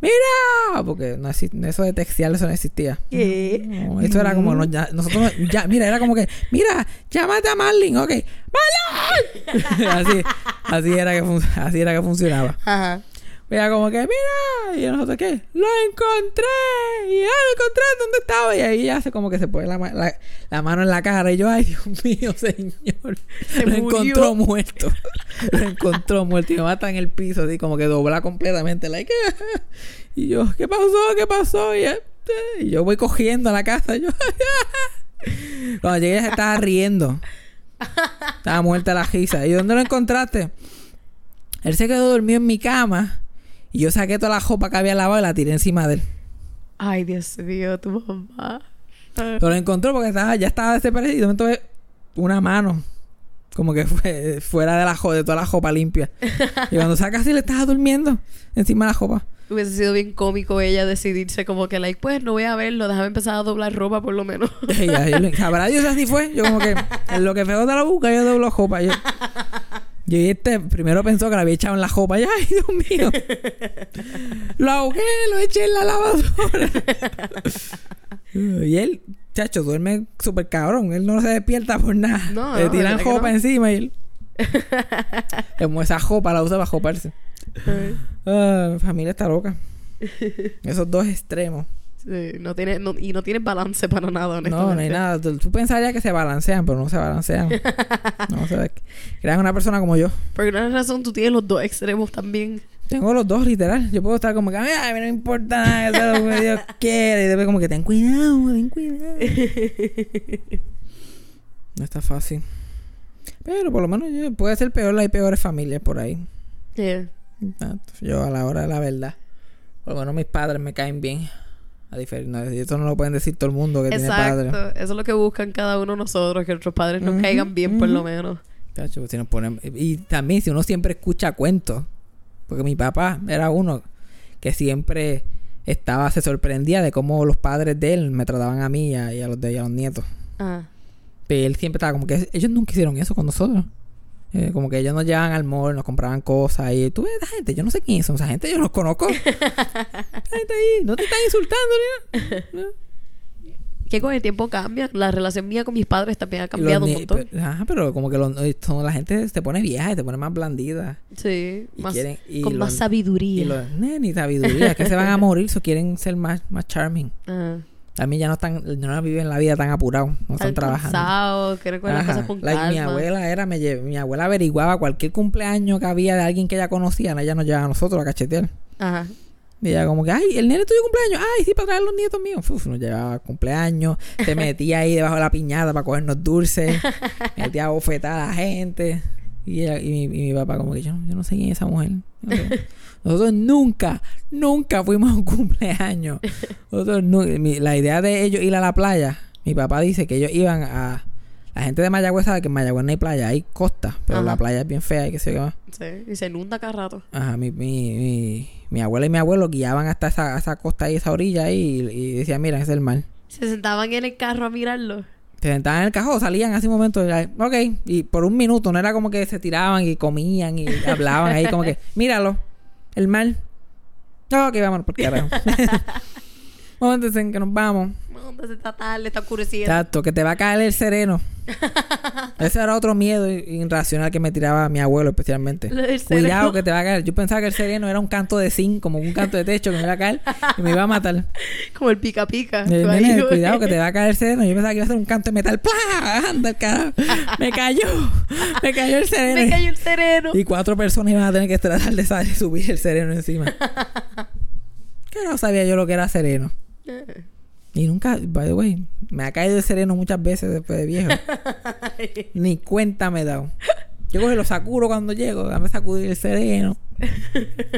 ¡mira! Porque no eso de textear, eso no existía. ¿Qué? No, eso era como, no, ya- nosotros, ya, mira, era como que, mira, llámate a Marlin, ok, ¡Marlin! así, así, era que así era que funcionaba. Ajá. Era como que, mira, y nosotros, ¿qué? ¡Lo encontré! Y ya lo encontré, ¿dónde estaba? Y ahí hace como que se pone la, ma- la- la mano en la cara. Y yo, ay, Dios mío, señor. Se lo murió. encontró muerto. lo encontró muerto. Y mamá está en el piso, así como que dobla completamente. Like, y yo, ¿qué pasó? ¿Qué pasó? Y, este, y yo voy cogiendo a la casa. y yo, Cuando llegué, se estaba riendo. Estaba muerta la risa. ¿Y dónde lo encontraste? Él se quedó dormido en mi cama. Y yo saqué toda la ropa que había lavado y la tiré encima de él. Ay, Dios mío, tu mamá. Pero lo encontró porque estaba, ya estaba desaparecido. Ve una mano. Como que fue fuera de la de toda la ropa limpia. y cuando saca así le estaba durmiendo encima de la ropa. Hubiese sido bien cómico ella decidirse como que, like, pues no voy a verlo, déjame empezar a doblar ropa por lo menos. Sabrá Dios así fue. Yo como que en lo que feo de la busca yo doblo ropa. Yo, yo y este primero pensó que la había echado en la ropa. Y ay, Dios mío. Lo ahogué, lo eché en la lavadora. y él, chacho, duerme súper cabrón. Él no se despierta por nada. No, Le no, tiran ¿verdad que ropa no? encima y él. Como esa ropa la usa para joparse. Mi familia está loca. Esos dos extremos. Sí, no tiene, no- y no tiene balance para nada, honestamente. No, no hay nada. Tú, tú pensarías que se balancean, pero no se balancean. no se crean una persona como yo. Por alguna razón tú tienes los dos extremos también. Tengo los dos, literal. Yo puedo estar como que, ay, no importa nada, lo que Dios quiere. Y después como que ten cuidado, ten cuidado. no está fácil. Pero por lo menos yo- puede ser peor, hay peores familias por ahí. Yeah. Ah, Yo a la hora de la verdad. Por lo menos mis padres me caen bien. A diferir- no, esto no lo pueden decir todo el mundo que tiene padre. Exacto. Eso es lo que buscan cada uno de nosotros, que nuestros padres nos caigan bien, por lo menos. Si nos Y también si uno siempre escucha cuentos. Porque mi papá era uno que siempre estaba, se sorprendía de cómo los padres de él me trataban a mí y a, y a los de y a los nietos. Ajá. Pero él siempre estaba como que ellos nunca hicieron eso con nosotros. Eh, como que ellos nos llevaban al mall, nos compraban cosas y tú ves esa gente, yo no sé quién son esa gente, yo no los conozco. Esa gente ahí, no te están insultando nada. Que con el tiempo cambia. La relación mía con mis padres también ha cambiado un montón. pero- ajá, pero como que los- son- la gente se pone vieja y se pone más blandida. Sí. Y Más, quieren- y con más sabiduría. Y los "Ne, ni sabiduría, es que se van a morir, so quieren ser más, más charming. Ajá. A mí ya no están, no viven la vida tan apurados, no están trabajando. Ajá. cosas con Like, calma. mi abuela era, me lle- mi abuela averiguaba cualquier cumpleaños que había de alguien que ella conocía, ella nos llevaba a nosotros a cachetear. Ajá. Y ella como que, ay, el nene tuyo cumpleaños, ay, sí, para traer los nietos míos. Uf, nos llevaba cumpleaños, se metía ahí debajo de la piñata para cogernos dulces, metía a bofetar a la gente. Y, ella- y, mi, y mi papá como que, yo, no- yo no sé quién es esa mujer. Yo no sé. Nosotros nunca, nunca fuimos a un cumpleaños. Nosotros nu- mi- la idea de ellos ir a la playa, mi papá dice que ellos iban a... La gente de Mayagüez sabe que en Mayagüez no hay playa, hay costa, pero Ajá. la playa es bien fea y que se va. Sí. Y se inunda cada rato. Ajá, mi, mi, mi, mi abuela y mi abuelo guiaban hasta esa, esa costa y esa orilla ahí y, y decían, mira, ese es el mar. Se sentaban en el carro a mirarlo. Se sentaban en el cajón, salían hace un momento, y, ok, y por un minuto, no era como que se tiraban y comían y hablaban ahí, como que, míralo, el mar. No, ok, vámonos por carajo. Momento en que nos vamos. ¿Dónde se está tarde? Está oscureciendo. Exacto, que te va a caer el sereno. Ese era otro miedo irracional que me tiraba mi abuelo especialmente. Cuidado que te va a caer. Yo pensaba que el sereno era un canto de zinc, como un canto de techo que me iba a caer y me iba a matar. Como el pica pica. Eh, nene, cuidado que te va a caer el sereno. Yo pensaba que iba a ser un canto de metal. ¡Plá! Anda carajo. Me cayó. Me cayó el sereno. Me cayó el sereno. Y cuatro personas iban a tener que tratar de subir el sereno encima. Que no sabía yo lo que era sereno. Y nunca, by the way, me ha caído el sereno muchas veces después de viejo. Ni cuenta me he dado. Yo y lo sacudo cuando llego. Dame sacudir el sereno.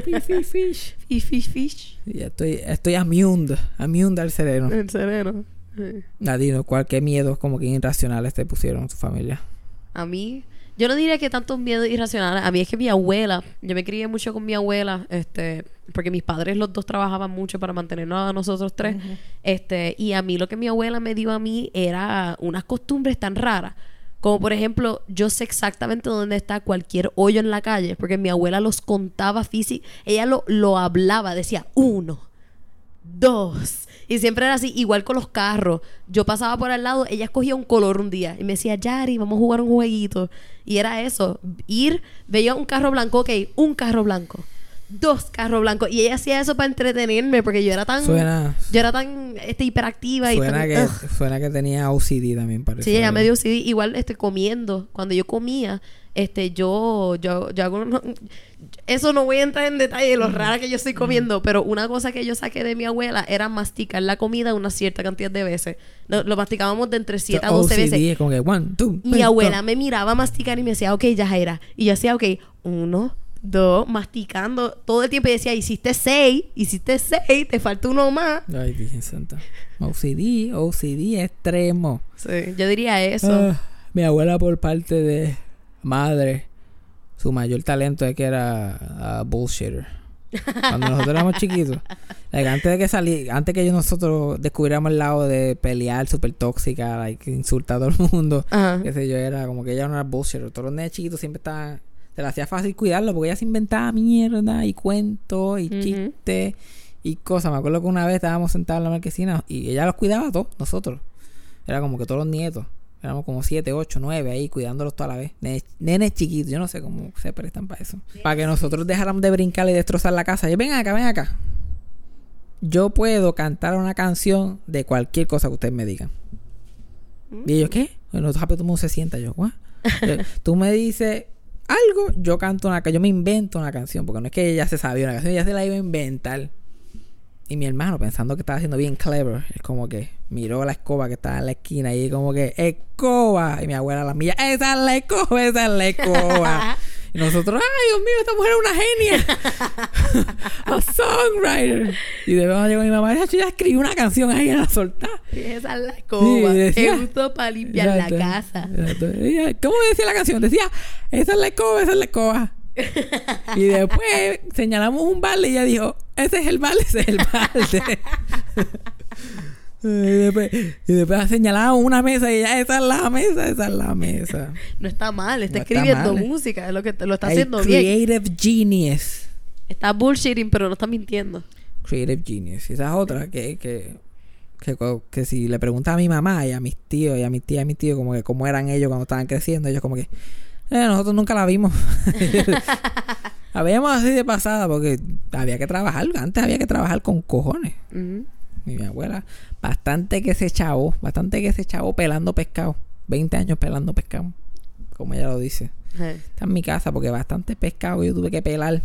Fish, fish, fish. Fish, fish, fish. Y ya estoy, estoy amused. Amused al sereno. El sereno. Sí. Nadino, ¿cuál qué miedos como que irracionales te pusieron tu familia? A mí, yo no diría que tantos miedos irracionales. A mí es que mi abuela, yo me crié mucho con mi abuela, este, porque mis padres los dos trabajaban mucho para mantenernos a nosotros tres. Este, y a mí lo que mi abuela me dio a mí era unas costumbres tan raras. Como por ejemplo, yo sé exactamente dónde está cualquier hoyo en la calle, porque mi abuela los contaba físico, ella lo, lo hablaba, decía uno, dos. Y siempre era así, igual con los carros. Yo pasaba por al lado, ella escogía un color un día y me decía, Yari, vamos a jugar un jueguito. Y era eso, ir, veía un carro blanco, ok, un carro blanco, dos carros blancos. Y ella hacía eso para entretenerme porque yo era tan, Suena, yo era tan este, hiperactiva y suena, tan, que, ugh. suena que tenía OCD también, parece. Sí, ella me dio CD. Igual este, comiendo. Cuando yo comía, este, yo, yo, yo hago Eso no voy a entrar en detalle de lo rara que yo estoy comiendo, pero una cosa que yo saqué de mi abuela era masticar la comida una cierta cantidad de veces. Lo, lo masticábamos de entre 7 a 12 OCD veces. es como que one, two, Mi abuela me miraba masticar y me decía, ok, Yajaira. Y yo hacía, ok, uno, dos, masticando todo el tiempo. Y decía, hiciste seis, hiciste seis, te falta uno más. Ay, Virgen Santa. OCD, OCD extremo. Sí, yo diría eso. Ah, mi abuela por parte de madre, su mayor talento es que era ah, bullshitter. Cuando nosotros éramos chiquitos. like, antes de que salí, antes que nosotros descubriéramos el lado de pelear súper tóxica, like, insultar a todo el mundo. Ajá. Qué sé yo, era como que ella no era bullshitter. Todos los nenes chiquitos siempre estaban... Se le hacía fácil cuidarlo porque ella se inventaba mierda y cuentos y chistes y cosas. Me acuerdo que una vez estábamos sentados en la marquesina y ella los cuidaba a todos, nosotros. Era como que todos los nietos. Éramos como siete, ocho, nueve ahí cuidándolos toda la vez. Nenes, nenes chiquitos. Yo no sé cómo se prestan para eso. Para que nosotros dejáramos de brincar y destrozar la casa. Y ven acá, ven acá. Yo puedo cantar una canción de cualquier cosa que ustedes me digan. Y ellos, ¿qué? Bueno, rápido todo el mundo se sienta. Yo, ¿what? Yo, Tú me dices algo, yo canto una canción. Yo me invento una canción. Porque no es que ella se sabía una canción, ella se la iba a inventar. Y mi hermano, pensando que estaba haciendo bien clever, es como que miró la escoba que estaba en la esquina y como que, ¡escoba! Y mi abuela la mía, ¡esa es la escoba! ¡esa es la escoba! Nosotros, ay, Dios mío, esta mujer es una genia. A songwriter. Y de verdad llegó mi mamá, "Chacho, ya escribió una canción ahí en la soltada. Esa es la escoba. Sí, decía- para limpiar Exacto, la casa. exacto. ¿Cómo decía la canción? Decía, esa es la escoba, esa es la escoba. y después señalamos un balde y ella dijo, ese es el balde, ese es el balde. y, después, y después señalamos una mesa y ella, esa es la mesa, esa es la mesa. No está mal, está No está escribiendo mal. música, es lo que lo está haciendo bien. creative genius. Está bullshitting, pero no está mintiendo. Creative genius. Y esa es otra que, que, que, que si le preguntas a mi mamá y a mis tíos y a mis tías y a mis tíos como que cómo eran ellos cuando estaban creciendo, ellos como que "Eh, nosotros nunca la vimos. la veíamos así de pasada porque había que trabajar. Antes había que trabajar con cojones. Y mi abuela, bastante que se chavó, bastante que se chavó pelando pescado. 20 años pelando pescado. Como ella lo dice. Está en mi casa porque bastante pescado yo tuve que pelar.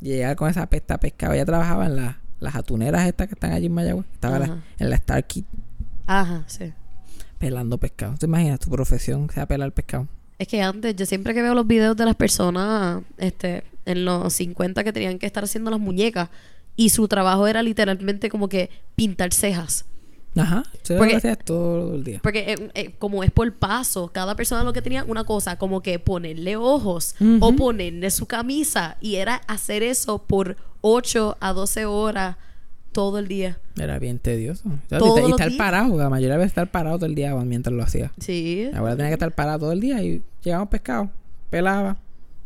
Llegar con esa pesta pescado. Ella trabajaba en la- las atuneras estas que están allí en Mayagüez. Estaba la- en la Star Kid Ajá, sí. pelando pescado. ¿Te imaginas tu profesión sea pelar pescado? Es que antes, yo siempre que veo los videos de las personas este, en los 50 que tenían que estar haciendo las muñecas y su trabajo era literalmente como que pintar cejas. Ajá. Eso Porque- lo todo el día. Porque eh, eh, como es por paso, cada persona lo que tenía una cosa, como que ponerle ojos o ponerle su camisa. Y era hacer eso por 8 a 12 horas todo el día. Era bien tedioso. O sea, Todos y, estar días. parado. La mayoría de veces estar parado todo el día mientras lo hacía. Sí. Abuela tenía que estar parada todo el día y llegábamos pescado. Pelaba.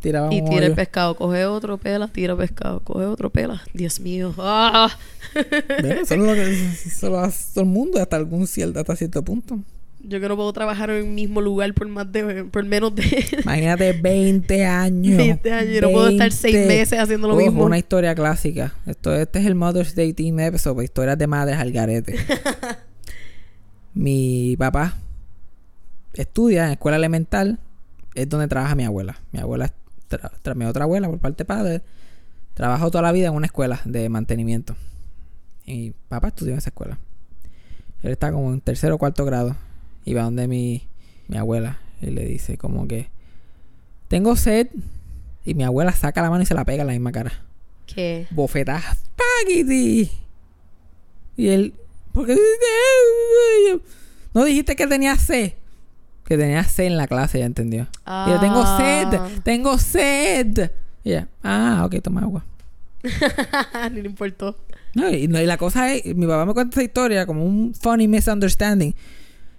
Tiraba Y un tira el pescado, coge otro pela, tira pescado, coge otro pela. Dios mío. ¡Ah! Eso es lo que eso lo hace todo el mundo hasta algún cierto, hasta cierto punto. Yo que no puedo trabajar en el mismo lugar por más de por menos de Imagínate 20 años. 20 años. Yo no puedo estar seis 20. meses haciendo lo Ojo, mismo. una historia clásica. Esto, este es el Mother's Day Team Episode, historias de madres al garete. mi papá estudia en escuela elemental, es donde trabaja mi abuela. Mi abuela, tra- tra- mi otra abuela por parte de padre, trabajó toda la vida en una escuela de mantenimiento. Y mi papá estudió en esa escuela. Él está como en tercero o cuarto grado. Y va donde mi, mi abuela y le dice como que tengo sed. Y mi abuela saca la mano y se la pega en la misma cara. ¿Qué? Bofetada. ¡Spaghetti! Y él, ¿por qué No dijiste que tenía sed. Que tenía sed en la clase, ya entendió. Y yo, tengo Ah. sed, tengo sed. Y ella, ah, ok, toma agua. Ni le importó. No, y, no, y la cosa es, mi papá me cuenta esa historia como un funny misunderstanding.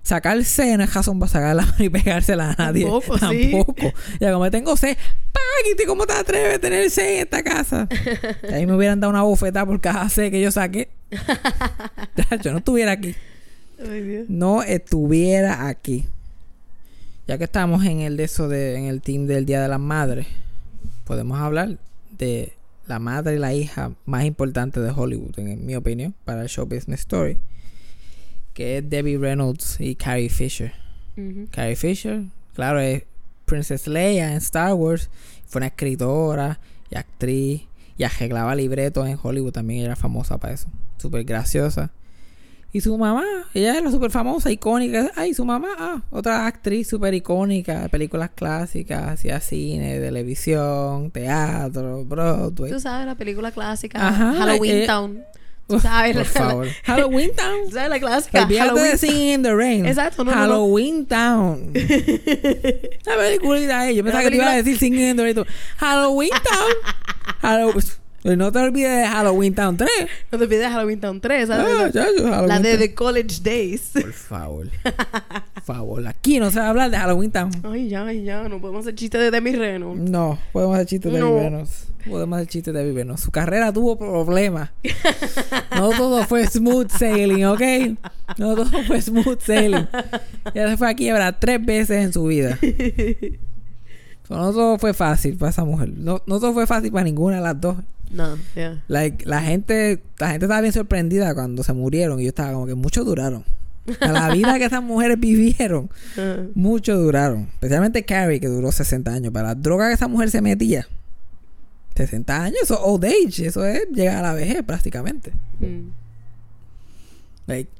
Sacar sed no es razón para sacar la mano y pegársela a nadie. Tampoco, sí. Tampoco. Ya como tengo Paquiti, ¿cómo te atreves a tener sed en esta casa? Y ahí me hubieran dado una bofetada por cada sed que yo saqué. yo no estuviera aquí. Ay, Dios. No estuviera aquí. Ya que estamos en el de eso de, en el team del Día de las Madres, podemos hablar de la madre y la hija más importante de Hollywood, en mi opinión, para el show business story, que es Debbie Reynolds y Carrie Fisher. Carrie Fisher, claro, es Princess Leia en Star Wars, fue una escritora y actriz y arreglaba libretos en Hollywood también, era famosa para eso, súper graciosa. Y su mamá, ella era súper famosa, icónica. Ay, su mamá, ah, otra actriz súper icónica, de películas clásicas, hacía cine, televisión, teatro, Broadway. Tú sabes la película clásica Ajá, Halloween eh, Town. Tú sabes Por la, favor. Halloween Town. sabes la clásica Halloween de Singing in the Rain. Exacto, no. Halloween Town. La peliculita ahí. Yo pensaba La que te iba a película- decir Singing in the Rain. Halloween Town. Halloween. No te olvides de Halloween Town 3. No te olvides de Halloween Town 3, ¿sabes? Ah, Halloween la de Town. The College Days. Por favor. Por favor. Aquí no se va a hablar de Halloween Town. Ay, ya, ay, ya, no podemos hacer chistes de Demi Reynolds. No, podemos hacer chistes de No. Reynolds. Podemos hacer chistes de Debbie Reynolds. Su carrera tuvo problemas. No todo fue smooth sailing, ¿ok? No todo fue smooth sailing. Ya se fue a quiebra tres veces en su vida. So, no todo fue fácil para esa mujer. No, no todo fue fácil para ninguna de las dos. No, ya. Like, la gente la gente estaba bien sorprendida cuando se murieron y yo estaba como que muchos duraron. A la vida que esas mujeres vivieron, Ah, muchos duraron. Especialmente Carrie, que duró 60 años. Para la droga que esa mujer se metía, 60 años, eso es old age. Eso es llegar a la vejez prácticamente. mm. Like,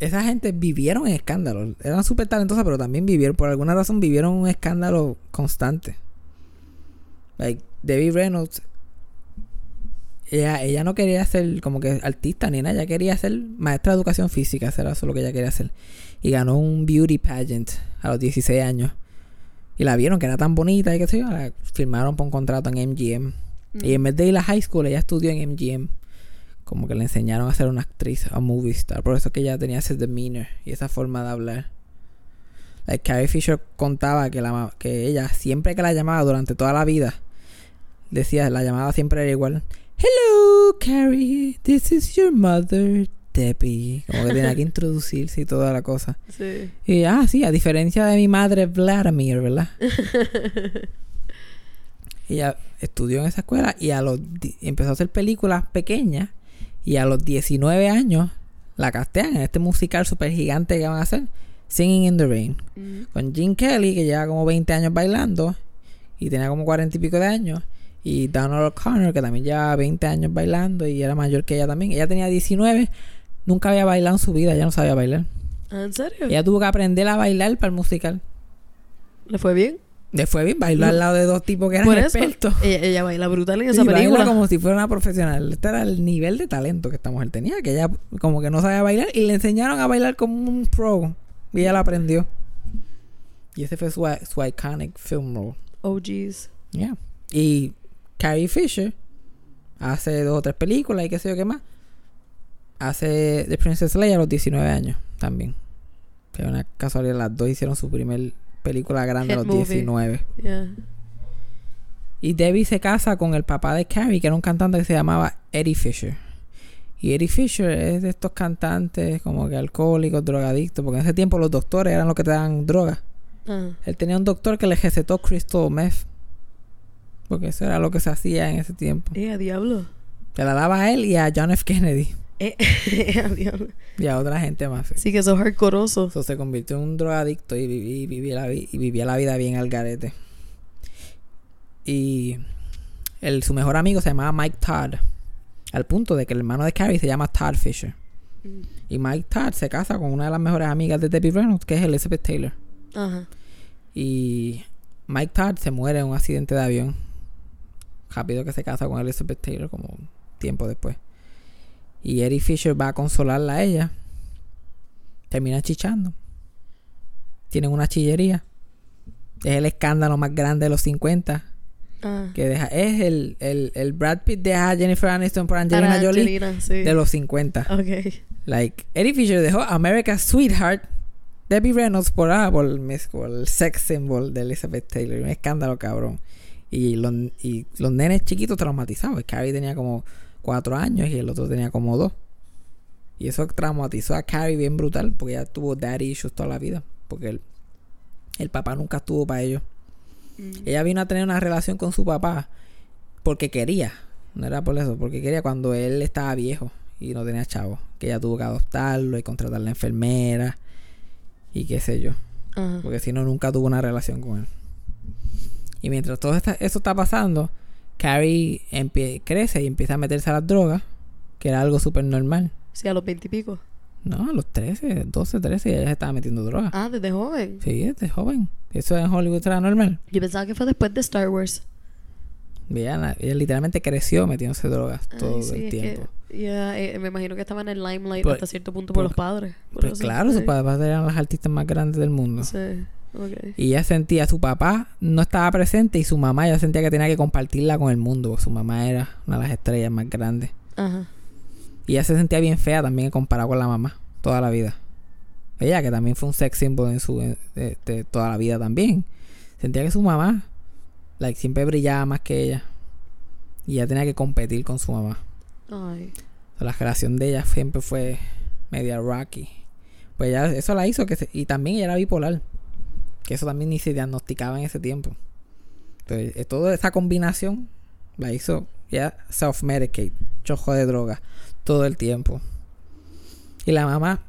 esa gente vivieron en escándalos. Eran súper talentosas, pero también vivieron, por alguna razón, vivieron un escándalo constante. Like, Debbie Reynolds, ella, ella no quería ser como que artista ni nada, ella quería ser maestra de educación física, eso era eso lo que ella quería hacer. Y ganó un beauty pageant a los 16 años. Y la vieron que era tan bonita y que sé yo, la firmaron por un contrato en MGM. Y en vez de ir a high school, ella estudió en MGM. Como que le enseñaron a ser una actriz, a movie star. Por eso que ella tenía ese demeanor y esa forma de hablar. Like Carrie Fisher contaba que, la, que ella, siempre que la llamaba durante toda la vida, decía, la llamada siempre era igual. Hello, Carrie, this is your mother, Debbie. Como que tenía que introducirse y toda la cosa. Sí. Y ah, sí, a diferencia de mi madre Vladimir, ¿verdad? Ella estudió en esa escuela y a los empezó a hacer películas pequeñas y a los 19 años la castean en este musical super gigante que van a hacer, Singing in the Rain, Mm. con Gene Kelly que lleva como 20 años bailando y tenía como 40 y pico de años y Donald O'Connor que también lleva 20 años bailando y era mayor que ella también. Ella tenía 19, nunca había bailado en su vida, ella no sabía bailar. Ah, ¿En serio? Ella tuvo que aprender a bailar para el musical. ¿Le fue bien? Le fue bien, bailó al lado de dos tipos que eran Por eso. expertos. Ella, ella baila brutal en Y esa baila película. como si fuera una profesional. Este era el nivel de talento que esta mujer tenía, que ella como que no sabía bailar y le enseñaron a bailar como un pro. Y ella lo aprendió. Y ese fue su, su iconic film role. Oh, jeez. Yeah. Y Carrie Fisher hace dos o tres películas y qué sé yo qué más. Hace The Princess Leia a los 19 años también. Que una casualidad, las dos hicieron su primer película grande a los movie. 19. Yeah. Y Debbie se casa con el papá de Carrie, que era un cantante que se llamaba Eddie Fisher. Y Eddie Fisher es de estos cantantes como que alcohólicos, drogadictos, porque en ese tiempo los doctores eran los que te dan droga. Ah. Él tenía un doctor que le recetó crystal meth. Porque eso era lo que se hacía en ese tiempo. Eh, a diablo. Se la daba a él y a John F. Kennedy. Eh, a diablo. Y a otra gente más. Sí que sos hardcoreoso. So, se convirtió en un drogadicto y, viví- y vivía, la, vi- y vivía la vida bien al garete. Y el, su mejor amigo se llamaba Mike Todd. Al punto de que el hermano de Carrie se llama Todd Fisher. Mm. Y Mike Todd se casa con una de las mejores amigas de Debbie Reynolds, que es Elizabeth Taylor. Ajá. Y Mike Todd se muere en un accidente de avión. Rápido que se casa con Elizabeth Taylor, como tiempo después. Y Eddie Fisher va a consolarla a ella. Termina chichando. Tienen una chillería. Es el escándalo más grande de los 50. Ah. Que deja, es el, el, el Brad Pitt deja a Jennifer Aniston por Angelina Para Jolie sí. de los 50. Ok. Like, Eddie Fisher dejó America's Sweetheart, Debbie Reynolds por, ah, por, por el sex symbol de Elizabeth Taylor. Un escándalo, cabrón. Y los, y los nenes chiquitos traumatizados. Carrie tenía como cuatro años y el otro tenía como dos. Y eso traumatizó a Carrie bien brutal porque ella tuvo daddy issues toda la vida. Porque el, el papá nunca estuvo para ellos. Mm. Ella vino a tener una relación con su papá porque quería. No era por eso, porque quería cuando él estaba viejo y no tenía chavo. Que ella tuvo que adoptarlo y contratar la enfermera y qué sé yo. Ajá. Porque si no, nunca tuvo una relación con él. Y mientras todo esta- eso está pasando, Carrie empie- crece y empieza a meterse a las drogas, que era algo súper normal. Sí, a los veintipico. No, a los 13, 12, 13 ella se estaba metiendo drogas. Ah, desde joven. Sí, desde joven. Eso en Hollywood era normal. Yo pensaba que fue después de Star Wars. Ella, ella literalmente creció metiéndose drogas todo sí, el tiempo. que- eh, me imagino que estaba en el limelight Pues- hasta cierto punto por los padres. Por Pues claro, sus papás eran las artistas más grandes del mundo. Sí, Y ella sentía, su papá no estaba presente y su mamá ya sentía que tenía que compartirla con el mundo. porque Su mamá era una de las estrellas más grandes. Ajá. Y ella se sentía bien fea también comparada con la mamá toda la vida. Ella, que también fue un sex symbol en su, toda la vida también. Sentía que su mamá like, siempre brillaba más que ella. Y ella tenía que competir con su mamá. Ay. La relación de ella siempre fue media rocky. Pues ya eso la hizo que se- y también ella era bipolar. Que eso también ni se diagnosticaba en ese tiempo. Entonces, eh, toda esa combinación la hizo ya self-medicate, chojo de droga, todo el tiempo. Y la mamá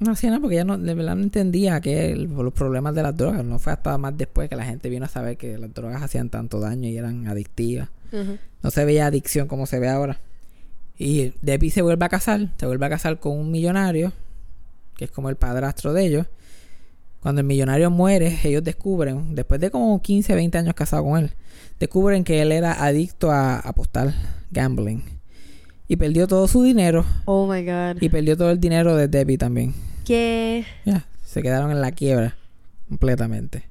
no hacía nada porque ella no, de verdad no entendía que el- los problemas de las drogas. No fue hasta más después que la gente vino a saber que las drogas hacían tanto daño y eran adictivas. No se veía adicción como se ve ahora. Y Debbie se vuelve a casar. Se vuelve a casar con un millonario. Que es como el padrastro de ellos. Cuando el millonario muere, ellos descubren, después de como 15, 20 años casado con él, descubren que él era adicto a apostar, gambling. Y perdió todo su dinero Oh my God. y perdió todo el dinero de Debbie también. ¿Qué? Ya, se quedaron en la quiebra completamente.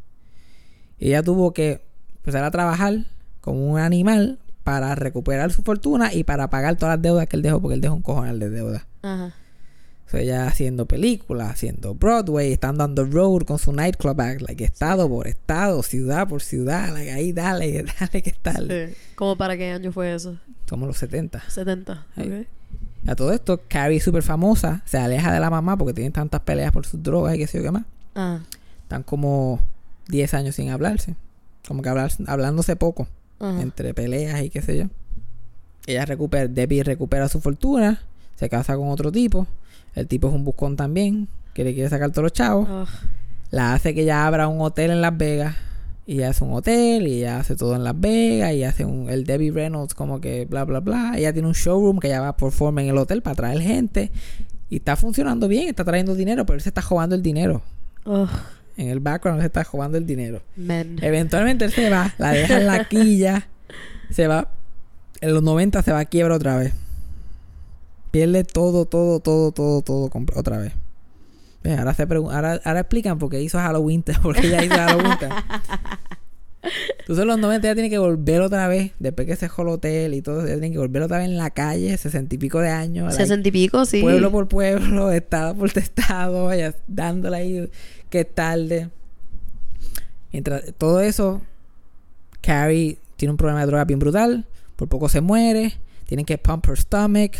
Y ella tuvo que empezar a trabajar como un animal para recuperar su fortuna y para pagar todas las deudas que él dejó, porque él dejó un cojonal de deuda. Ajá. O sea, ella haciendo películas, haciendo Broadway, estando on the road con su nightclub act, like estado por estado, ciudad por ciudad, like ahí dale, dale que tal. Sí. ¿Cómo para qué año fue eso? Como los 70. 70. Ahí. Ok. A todo esto, Carrie súper famosa, se aleja de la mamá porque tienen tantas peleas por sus drogas y qué sé yo qué más. Ah. Están como 10 años sin hablarse. Como que hablar, hablándose poco. Ajá. Entre peleas y qué sé yo. Ella recupera, Debbie recupera su fortuna. Se casa con otro tipo. El tipo es un buscón también. Que le quiere sacar todos los chavos. La hace que ella abra un hotel en Las Vegas. Y ella hace un hotel. Y ella hace todo en Las Vegas. Y hace un, el Debbie Reynolds como que bla bla bla. Ella tiene un showroom que ella va a perform en el hotel para traer gente. Y está funcionando bien. Está trayendo dinero. Pero él se está jugando el dinero. En el background se está jugando el dinero. Men. Eventualmente él se va, la deja en la quilla, se va. En los 90 se va a quiebra otra vez. Pierde todo, todo, todo, todo, todo otra vez. Ve, Ahora, se ahora, ahora explican por qué hizo Halloween, por qué ella hizo Halloween. Entonces en los 90 ella tiene que volver otra vez, después que se dejó el hotel y todo, ella tiene que volver otra vez en la calle, sesenta y pico de años. Sesenta y pico, sí. pueblo por pueblo, estado por estado, ella dándole ahí que es tarde. Mientras todo eso, Carrie tiene un problema de droga bien brutal, por poco se muere, tienen que pump her stomach,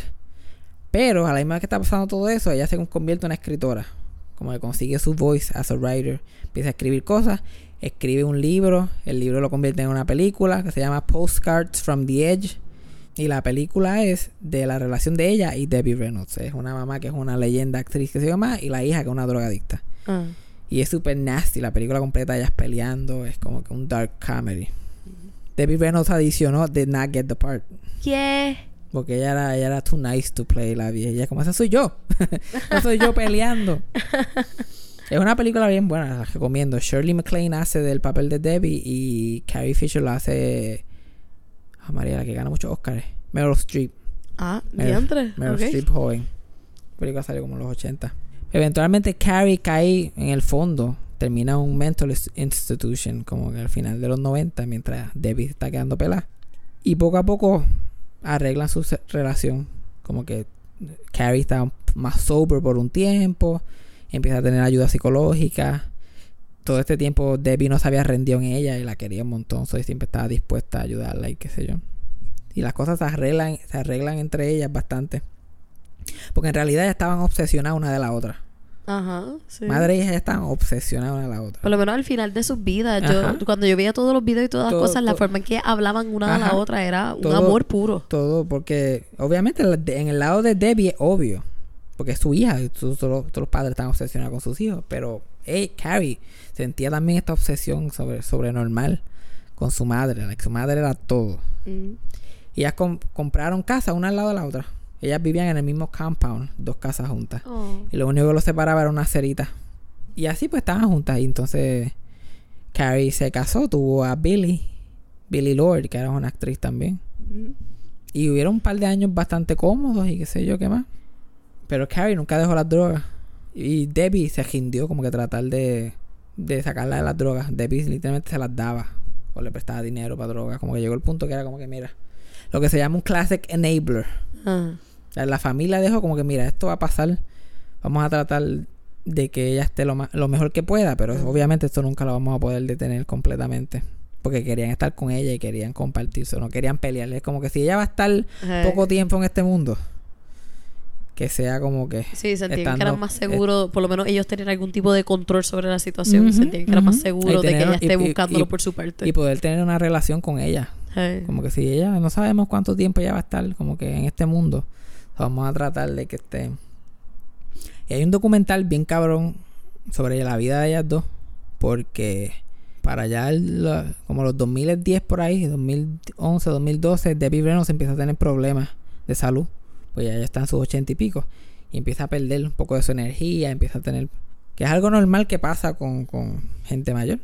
pero a la misma vez que está pasando todo eso, ella se convierte en una escritora, como que consigue su voice as a writer, empieza a escribir cosas, escribe un libro, el libro lo convierte en una película que se llama Postcards from the Edge. Y la película es de la relación de ella y Debbie Reynolds. Es una mamá que es una leyenda actriz que se llama y la hija que es una drogadicta. Ah. Y es súper nasty. La película completa, ellas peleando. Es como que un dark comedy. Debbie Reynolds adicionó Did not get the part. ¿Qué? Porque ella era, ella era too nice to play la vieja. Ella como, esa soy yo. esa soy yo peleando. es una película bien buena, la recomiendo. Shirley MacLaine hace del papel de Debbie y Carrie Fisher lo hace... Ah, María, la que gana muchos Oscars. Meryl Streep. Ah, Meryl, diantre. Meryl Ok. Streep joven. La película salió como en los 80. Eventualmente Carrie cae en el fondo. Termina un mental ins- institution como que al final de los 90 mientras Debbie está quedando pelada. Y poco a poco arreglan su relación. Como que Carrie está más sober por un tiempo. Empieza a tener ayuda psicológica. Todo este tiempo Debbie no se había rendido en ella y la quería un montón. So, siempre estaba dispuesta a ayudarla y qué sé yo. Y las cosas se arreglan, se arreglan entre ellas bastante. Porque en realidad ellas estaban obsesionadas una de la otra. Ajá, sí. Madre y hija estaban obsesionadas una de la otra. Por lo menos al final de sus vidas, Ajá. yo cuando yo veía todos los videos y todas las Todo- cosas, la forma en que hablaban una de la otra era un Todo- amor puro. Todo porque obviamente en el lado de Debbie es obvio. Porque es su hija. y Todos, los padres están obsesionados con sus hijos. Pero hey, Carrie sentía también esta obsesión sobre, sobre normal con su madre. like, su madre era todo. Mm. Y ellas com- compraron casa una al lado de la otra. Ellas vivían en el mismo compound, dos casas juntas. Oh. Y lo único que los separaba era una cerita. Y así pues estaban juntas. Y entonces Carrie se casó, tuvo a Billy, Billy Lord, que era una actriz también. Mm. Y hubieron un par de años bastante cómodos y qué sé yo qué más. Pero Carrie nunca dejó las drogas. Y Debbie se rindió como que tratar de, de sacarla de las drogas. Debbie literalmente se las daba. O le prestaba dinero para drogas. Como que llegó el punto que era como que, mira, lo que se llama un classic enabler. Ah. La familia dejó como que, mira, esto va a pasar. Vamos a tratar de que ella esté lo, lo mejor que pueda, pero obviamente esto nunca lo vamos a poder detener completamente. Porque querían estar con ella y querían compartirse, no querían pelearle. Es como que si ella va a estar Eh. poco tiempo en este mundo, que sea como que. Sí, sentían que estando- eran más seguros, por lo menos ellos tenían algún tipo de control sobre la situación, Ujú, sentían que eran más seguros de que ella esté y- buscándolo y- por su parte. Y poder tener una relación con ella. Eh. Como que si ella no sabemos cuánto tiempo ella va a estar como que en este mundo, vamos a tratar de que esté. Y hay un documental bien cabrón sobre la vida de ellas dos, porque para allá como los 2010 por ahí, 2011, 2012, Debbie Reynolds empieza a tener problemas de salud, pues ya está en sus ochenta y pico y empieza a perder un poco de su energía, empieza a tener Que es algo normal que pasa con, con gente mayor.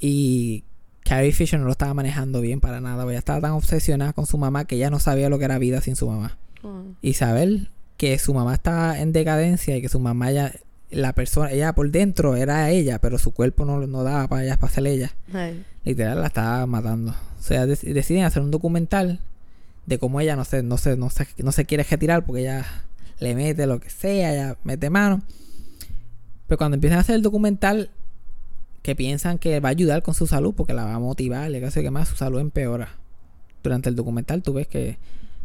Y Carrie Fisher no lo estaba manejando bien para nada. Ella estaba tan obsesionada con su mamá que ella no sabía lo que era vida sin su mamá. Oh. Y saber que su mamá estaba en decadencia y que su mamá ya, la persona, ella por dentro era ella, pero su cuerpo no, no daba para ella, para ser ella. Ay. Literal la estaba matando. O sea, dec- deciden hacer un documental de cómo ella no se, no se, no se, no se quiere retirar porque ella le mete lo que sea, ella mete mano. Pero cuando empiezan a hacer el documental, que piensan que va a ayudar con su salud porque la va a motivar, le hace que más su salud empeora. Durante el documental tú ves que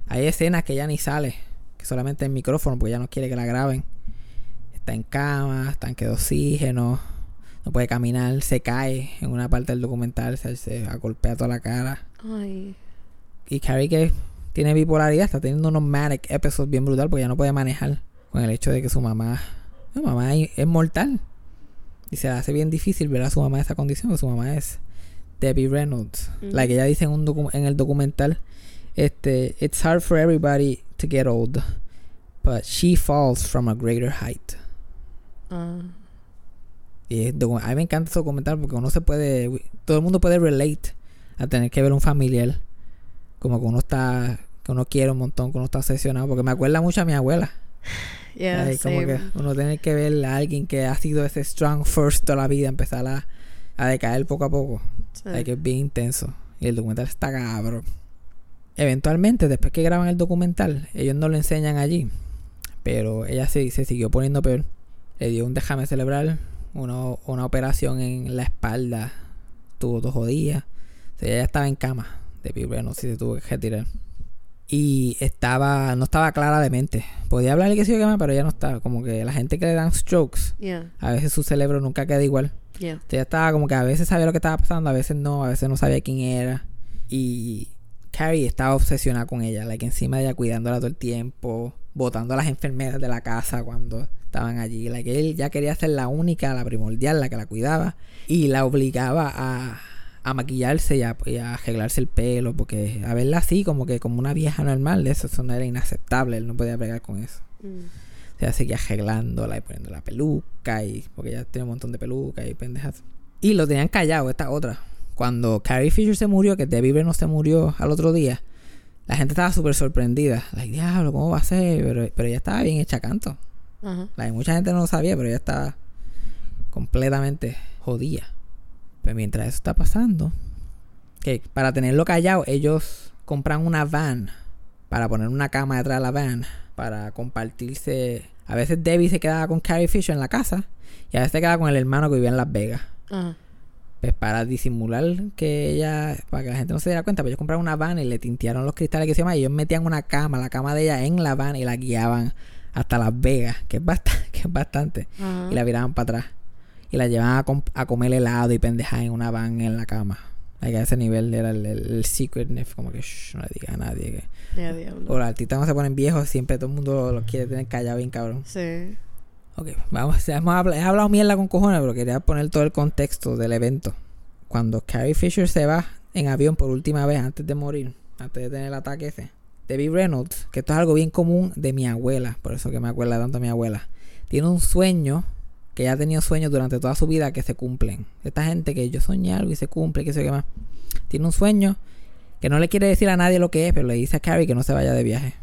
hay escenas que ella ni sale, que solamente el micrófono porque ella no quiere que la graben. Está en cama, tanque de oxígeno, no puede caminar, se cae en una parte del documental, se, se golpea toda la cara. Ay. Y Carrie que tiene bipolaridad, está teniendo unos manic episodes bien brutal porque ya no puede manejar con el hecho de que su mamá, su mamá es es mortal. Y se le hace bien difícil ver a su mamá en esa condición, porque su mamá es Debbie Reynolds. Mm. La que ella dice en, un docu- en el documental, este, it's hard for everybody to get old, but she falls from a greater height. Ah. Y a mí me encanta ese documental porque uno se puede, todo el mundo puede relate a tener que ver un familiar, como que uno está, que uno quiere un montón, que uno está obsesionado, porque me acuerda mucho a mi abuela. Yeah, Ay, como que uno tiene que ver a alguien que ha sido ese strong first toda la vida, empezar a, a decaer poco a poco. Sí. Ay, que es bien intenso. Y el documental está cabrón. Eventualmente, después que graban el documental, ellos no lo enseñan allí. Pero ella se, se siguió poniendo peor. Le dio un déjame celebrar, uno- una operación en la espalda. Tuvo dos jodidas. O sea, ella estaba en cama. De no sé si se tuvo que retirar. Y estaba, no estaba clara de mente. Podía hablar que sí o qué más, pero ella no estaba. Como que la gente que le dan strokes, Yeah, a veces su cerebro nunca queda igual. yeah. Ella estaba como que a veces sabía lo que estaba pasando, a veces no, a veces no sabía quién era. Y Carrie estaba obsesionada con ella, like encima de ella cuidándola todo el tiempo, botando a las enfermeras de la casa cuando estaban allí. Like él ya quería ser la única, la primordial, la que la cuidaba. Y la obligaba a, a maquillarse y a, y a arreglarse el pelo, porque a verla así como que como una vieja normal, eso, eso no era inaceptable, él no podía bregar con eso. Mm. O sea, seguía arreglándola y poniendo la peluca y porque ella tiene un montón de pelucas y pendejas. Y lo tenían callado, esta otra. Cuando Carrie Fisher se murió, que Debbie Brenner se murió al otro día, la gente estaba súper sorprendida. Like, diablo, ¿cómo va a ser? Pero, pero ella estaba bien hecha canto. Like, mucha gente no lo sabía, pero ella estaba completamente jodida. Pero mientras eso está pasando, que para tenerlo callado, ellos compran una van para poner una cama detrás de la van para compartirse. A veces Debbie se quedaba con Carrie Fisher en la casa y a veces se quedaba con el hermano que vivía en Las Vegas. Pues para disimular que ella, para que la gente no se diera cuenta, pues ellos compraron una van y le tintearon los cristales que se llama y ellos metían una cama, la cama de ella en la van y la guiaban hasta Las Vegas, que es bastante, que es bastante y la viraban para atrás. Y la llevaban a, com- a comer helado y pendejar en una van en la cama. Like, a ese nivel era el, el, el secretness, como que shh, no le diga a nadie. Que... O los artistas cuando se ponen viejos, siempre todo el mundo los quiere tener callado bien cabrón. Sí. Ok, vamos, hemos hablado, he hablado mierda con cojones, pero quería poner todo el contexto del evento. Cuando Carrie Fisher se va en avión por última vez antes de morir, antes de tener el ataque ese, Debbie Reynolds, que esto es algo bien común de mi abuela, por eso que me acuerda tanto a mi abuela, tiene un sueño, que ella ha tenido sueños durante toda su vida que se cumplen. Esta gente que yo soñé algo y se cumple, que sé qué más. Tiene un sueño que no le quiere decir a nadie lo que es, pero le dice a Carrie que no se vaya de viaje.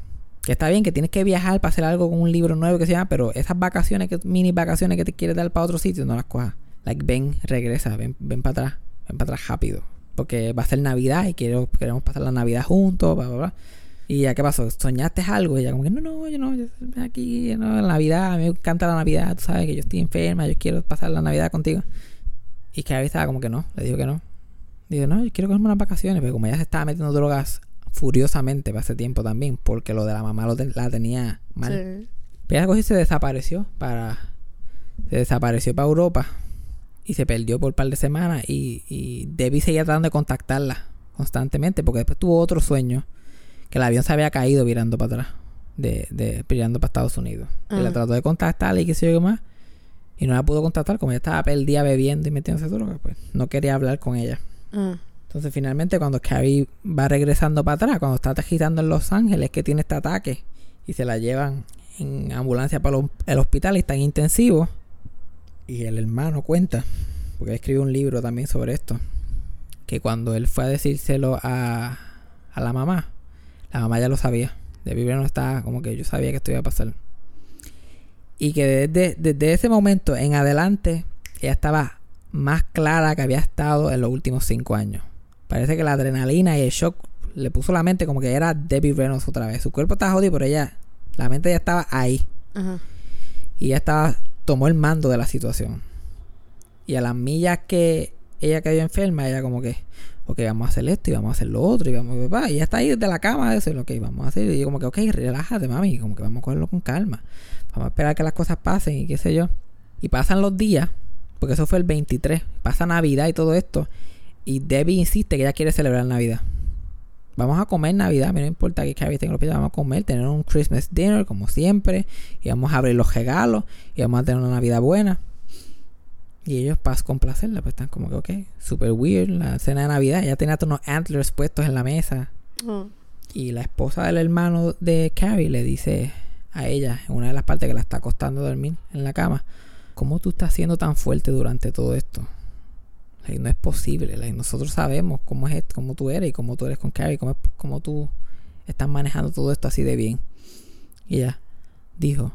Que está bien, que tienes que viajar para hacer algo con un libro nuevo que se llama, pero esas vacaciones, que, mini vacaciones que te quieres dar para otro sitio, no las cojas. Like, ven, regresa, ven, ven para atrás, ven para atrás rápido. Porque va a ser Navidad y quiero, queremos pasar la Navidad juntos, bla, bla, bla. Y ya, ¿qué pasó? ¿Soñaste algo? Y ella como que, no, no, yo no, yo estoy aquí, no, la Navidad, a mí me encanta la Navidad, tú sabes que yo estoy enferma, yo quiero pasar la Navidad contigo. Y Carrie estaba como que no, le dijo que no. Digo, no, yo quiero cogerme unas vacaciones, pero como ella se estaba metiendo drogas furiosamente para ese tiempo también, porque lo de la mamá lo ten- la tenía mal. Sí. Pero cogió y se desapareció para. Se desapareció para Europa y se perdió por un par de semanas. Y, y Debbie seguía tratando de contactarla constantemente porque después tuvo otro sueño que el avión se había caído virando para atrás, de, de virando para Estados Unidos. Y la Ah. trató de contactarla y qué sé yo qué más. Y no la pudo contactar, como ella estaba perdida bebiendo y metiéndose droga, pues no quería hablar con ella. Ah. Entonces finalmente cuando Carrie va regresando para atrás, cuando está aterrizando en Los Ángeles, que tiene este ataque y se la llevan en ambulancia para el hospital y está en intensivo, Y el hermano cuenta, porque él escribió un libro también sobre esto, que cuando él fue a decírselo a, la mamá, la mamá ya lo sabía. De vivir no estaba como que yo sabía que esto iba a pasar. Y que desde, desde ese momento en adelante, ella estaba más clara que había estado en los últimos cinco años. Parece que la adrenalina y el shock le puso la mente como que era Debbie Reynolds otra vez. Su cuerpo estaba jodido, pero ella, la mente ya estaba ahí. Ajá. Y ella estaba, tomó el mando de la situación. Y a las millas que ella cayó enferma, ella como que, ok, vamos a hacer esto y vamos a hacer lo otro y vamos a... Y ella está ahí desde la cama eso, y, ok, vamos a hacer. Y yo como que, ok, relájate, mami, como que vamos a cogerlo con calma. Vamos a esperar que las cosas pasen y qué sé yo. Y pasan los días, porque eso fue el 23, pasa Navidad y todo esto. Y Debbie insiste que ella quiere celebrar Navidad. Vamos a comer Navidad, a mí no importa que Carrie tenga los pies, vamos a comer, tener un Christmas dinner como siempre, y vamos a abrir los regalos, y vamos a tener una Navidad buena. Y ellos, para complacerla, pues están como que, ok, super weird, la cena de Navidad, ella tenía unos antlers puestos en la mesa. Y la esposa del hermano de Carrie le dice a ella, en una de las partes que la está acostando a dormir en la cama, ¿cómo tú estás siendo tan fuerte durante todo esto? No es posible. nosotros sabemos cómo es cómo tú eres y cómo tú eres con Carrie, cómo, cómo tú estás manejando todo esto así de bien. Y ella dijo,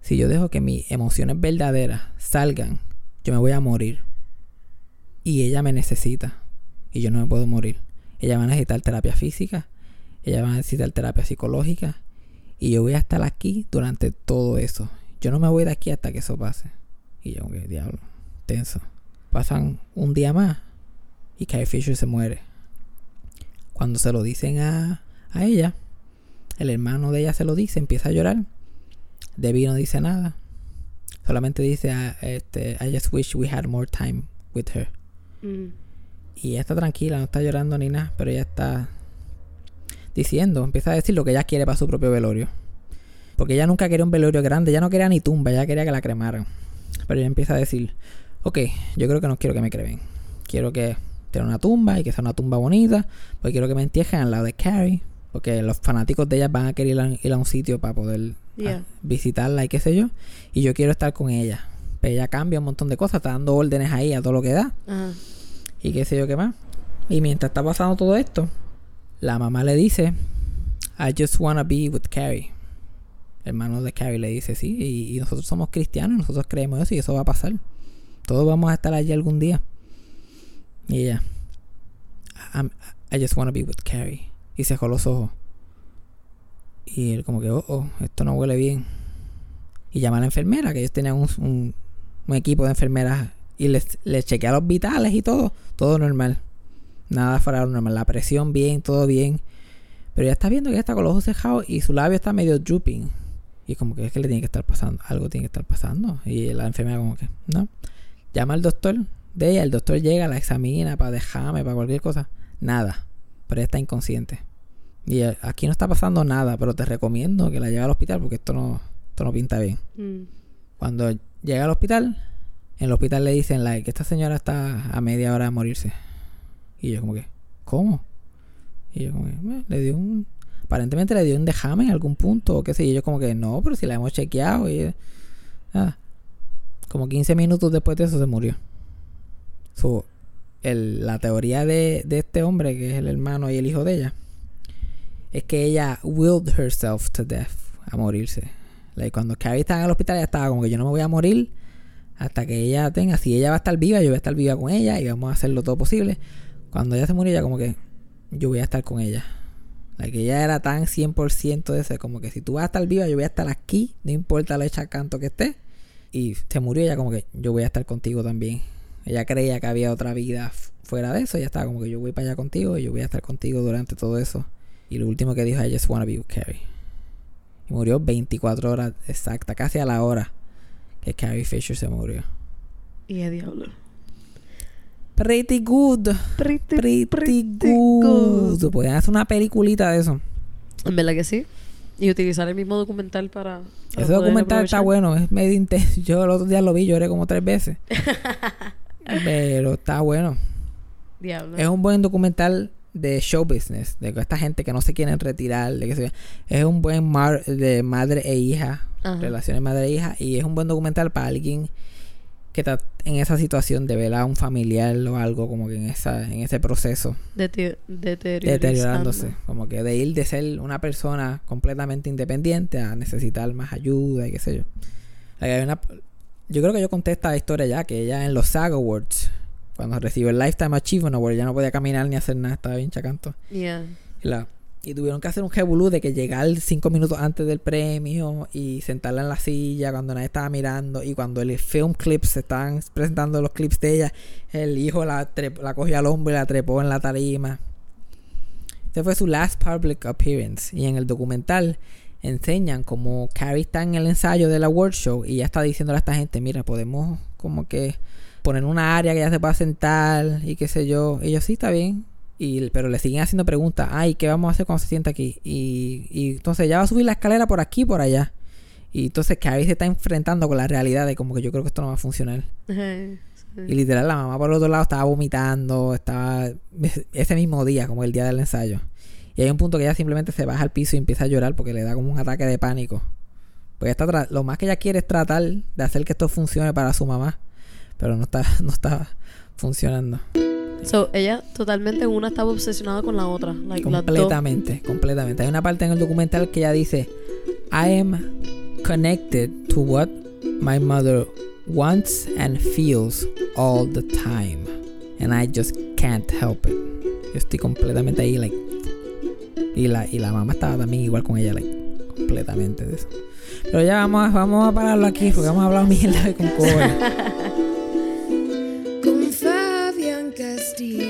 si yo dejo que mis emociones verdaderas salgan, yo me voy a morir. Y ella me necesita. Y yo no me puedo morir. Ella va a necesitar terapia física. Ella va a necesitar terapia psicológica. Y yo voy a estar aquí durante todo eso. Yo no me voy de aquí hasta que eso pase. Y yo, que diablo, tenso. Pasan un día más y Carrie Fisher se muere. Cuando se lo dicen a, a ella, el hermano de ella se lo dice, empieza a llorar. Debbie no dice nada. Solamente dice, ah, este, I just wish we had more time with her. Mm. Y ella está tranquila, no está llorando ni nada, pero ella está diciendo, empieza a decir lo que ella quiere para su propio velorio. Porque ella nunca quería un velorio grande, ella no quería ni tumba, ella quería que la cremaran. Pero ella empieza a decir, ok, yo creo que no quiero que me cremen. Quiero que tenga una tumba y que sea una tumba bonita, porque quiero que me entierren al lado de Carrie, porque los fanáticos de ella van a querer ir a, ir a un sitio para poder ah, Yeah. visitarla y qué sé yo. Y yo quiero estar con ella. Pero ella cambia un montón de cosas, está dando órdenes ahí a todo lo que da Ajá. y qué sé yo qué más. Y mientras está pasando todo esto, la mamá le dice, I just wanna be with Carrie. El hermano de Carrie le dice, sí, y, y nosotros somos cristianos, nosotros creemos eso y eso va a pasar. Todos vamos a estar allí algún día. Y ella, "I'm- I just wanna be with Carrie. Y cerró los ojos. Y él como que, oh, oh, esto no huele bien. Y llama a la enfermera, que ellos tenían un, un- un equipo de enfermeras y les, les chequea los vitales y todo, todo normal. Nada fuera normal, la presión bien, todo bien. Pero ya está viendo que ella está con los ojos cerrados y su labio está medio drooping. Y como que es que le tiene que estar pasando, algo tiene que estar pasando. Y la enfermera como que, no. Llama al doctor de ella, el doctor llega, la examina para dejarme, para cualquier cosa. Nada. Pero ella está inconsciente. Y eh, aquí no está pasando nada, pero te recomiendo que la lleve al hospital porque esto no, esto no pinta bien. Mm. Cuando llega al hospital, en el hospital le dicen like, que esta señora está a media hora de morirse. Y yo como que, ¿cómo? Y yo como que, "Eh, le dio un... Aparentemente le dio un dejame en algún punto o qué sé yo. Y yo como que, no, pero si la hemos chequeado y... Nada. Como 15 minutos después de eso se murió. So, el- la teoría de, de este hombre, que es el hermano y el hijo de ella, es que ella willed herself to death, a morirse. Like, cuando Carrie estaba en el hospital, ella estaba como que yo no me voy a morir hasta que ella tenga. Si ella va a estar viva, yo voy a estar viva con ella y vamos a hacerlo todo posible. Cuando ella se murió, ella como que yo voy a estar con ella. Like, ella era tan 100% de ese, como que si tú vas a estar viva, yo voy a estar aquí, no importa lo hecha canto que esté. Y se murió ella como que yo voy a estar contigo también. Ella creía que había otra vida fuera de eso. Ella estaba como que yo voy para allá contigo y yo voy a estar contigo durante todo eso. Y lo último que dijo, I just wanna be with Carrie. Y murió 24 horas exacta, casi a la hora que Carrie Fisher se murió. Y a diablo. Pretty good. Pretty, Pretty, pretty good. good. Pueden hacer una peliculita de eso. En verdad que sí. Y utilizar el mismo documental para. para Ese documental está bueno, es medio intenso. Yo el otro día lo vi, lloré como tres veces. Pero está bueno. Diablo. Es un buen documental de show business, de esta gente que no se quieren retirar, de que se- es un buen mar de madre e hija, Ajá. relaciones madre e hija, y es un buen documental para alguien que está en esa situación de ver a un familiar o algo como que en esa en ese proceso Dete- deteriorándose. como que de ir de ser una persona completamente independiente a necesitar más ayuda y qué sé yo Like, hay una- yo creo que yo conté esta historia ya que ella en los SAG Awards cuando recibió el Lifetime Achievement Award ya no podía caminar ni hacer nada estaba bien chacanto Yeah. y, la- y tuvieron que hacer un revolú de que llegar cinco minutos antes del premio y sentarla en la silla cuando nadie estaba mirando. Y cuando el film clips se estaban presentando los clips de ella, el hijo la, la cogió al hombro y la trepó en la tarima. Ese fue su last public appearance. Y en el documental enseñan como Carrie está en el ensayo de la World Show y ya está diciéndole a esta gente, mira, podemos como que poner una área que ya se pueda sentar y qué sé yo. Y yo, sí, está bien. Y, pero le siguen haciendo preguntas. Ay, ¿qué vamos a hacer cuando se sienta aquí? Y, y entonces ya va a subir la escalera por aquí y por allá. Y entonces Carrie se está enfrentando con la realidad de como que yo creo que esto no va a funcionar. Ajá, sí. Y literal, la mamá por el otro lado estaba vomitando, estaba ese mismo día, como el día del ensayo. Y hay un punto que ella simplemente se baja al piso y empieza a llorar porque le da como un ataque de pánico. Porque está lo más que ella quiere es tratar de hacer que esto funcione para su mamá. Pero no está, no está funcionando. So, ella totalmente una estaba obsesionada con la otra. Like, las dos. Completamente, completamente. Hay una parte en el documental que ella dice, I am connected to what my mother wants and feels all the time. And I just can't help it. Yo estoy completamente ahí, like. Y la, y la mamá estaba también igual con ella, like. Completamente de eso. Pero ya vamos a, vamos a pararlo aquí porque vamos a hablar mierda con cobre. dear.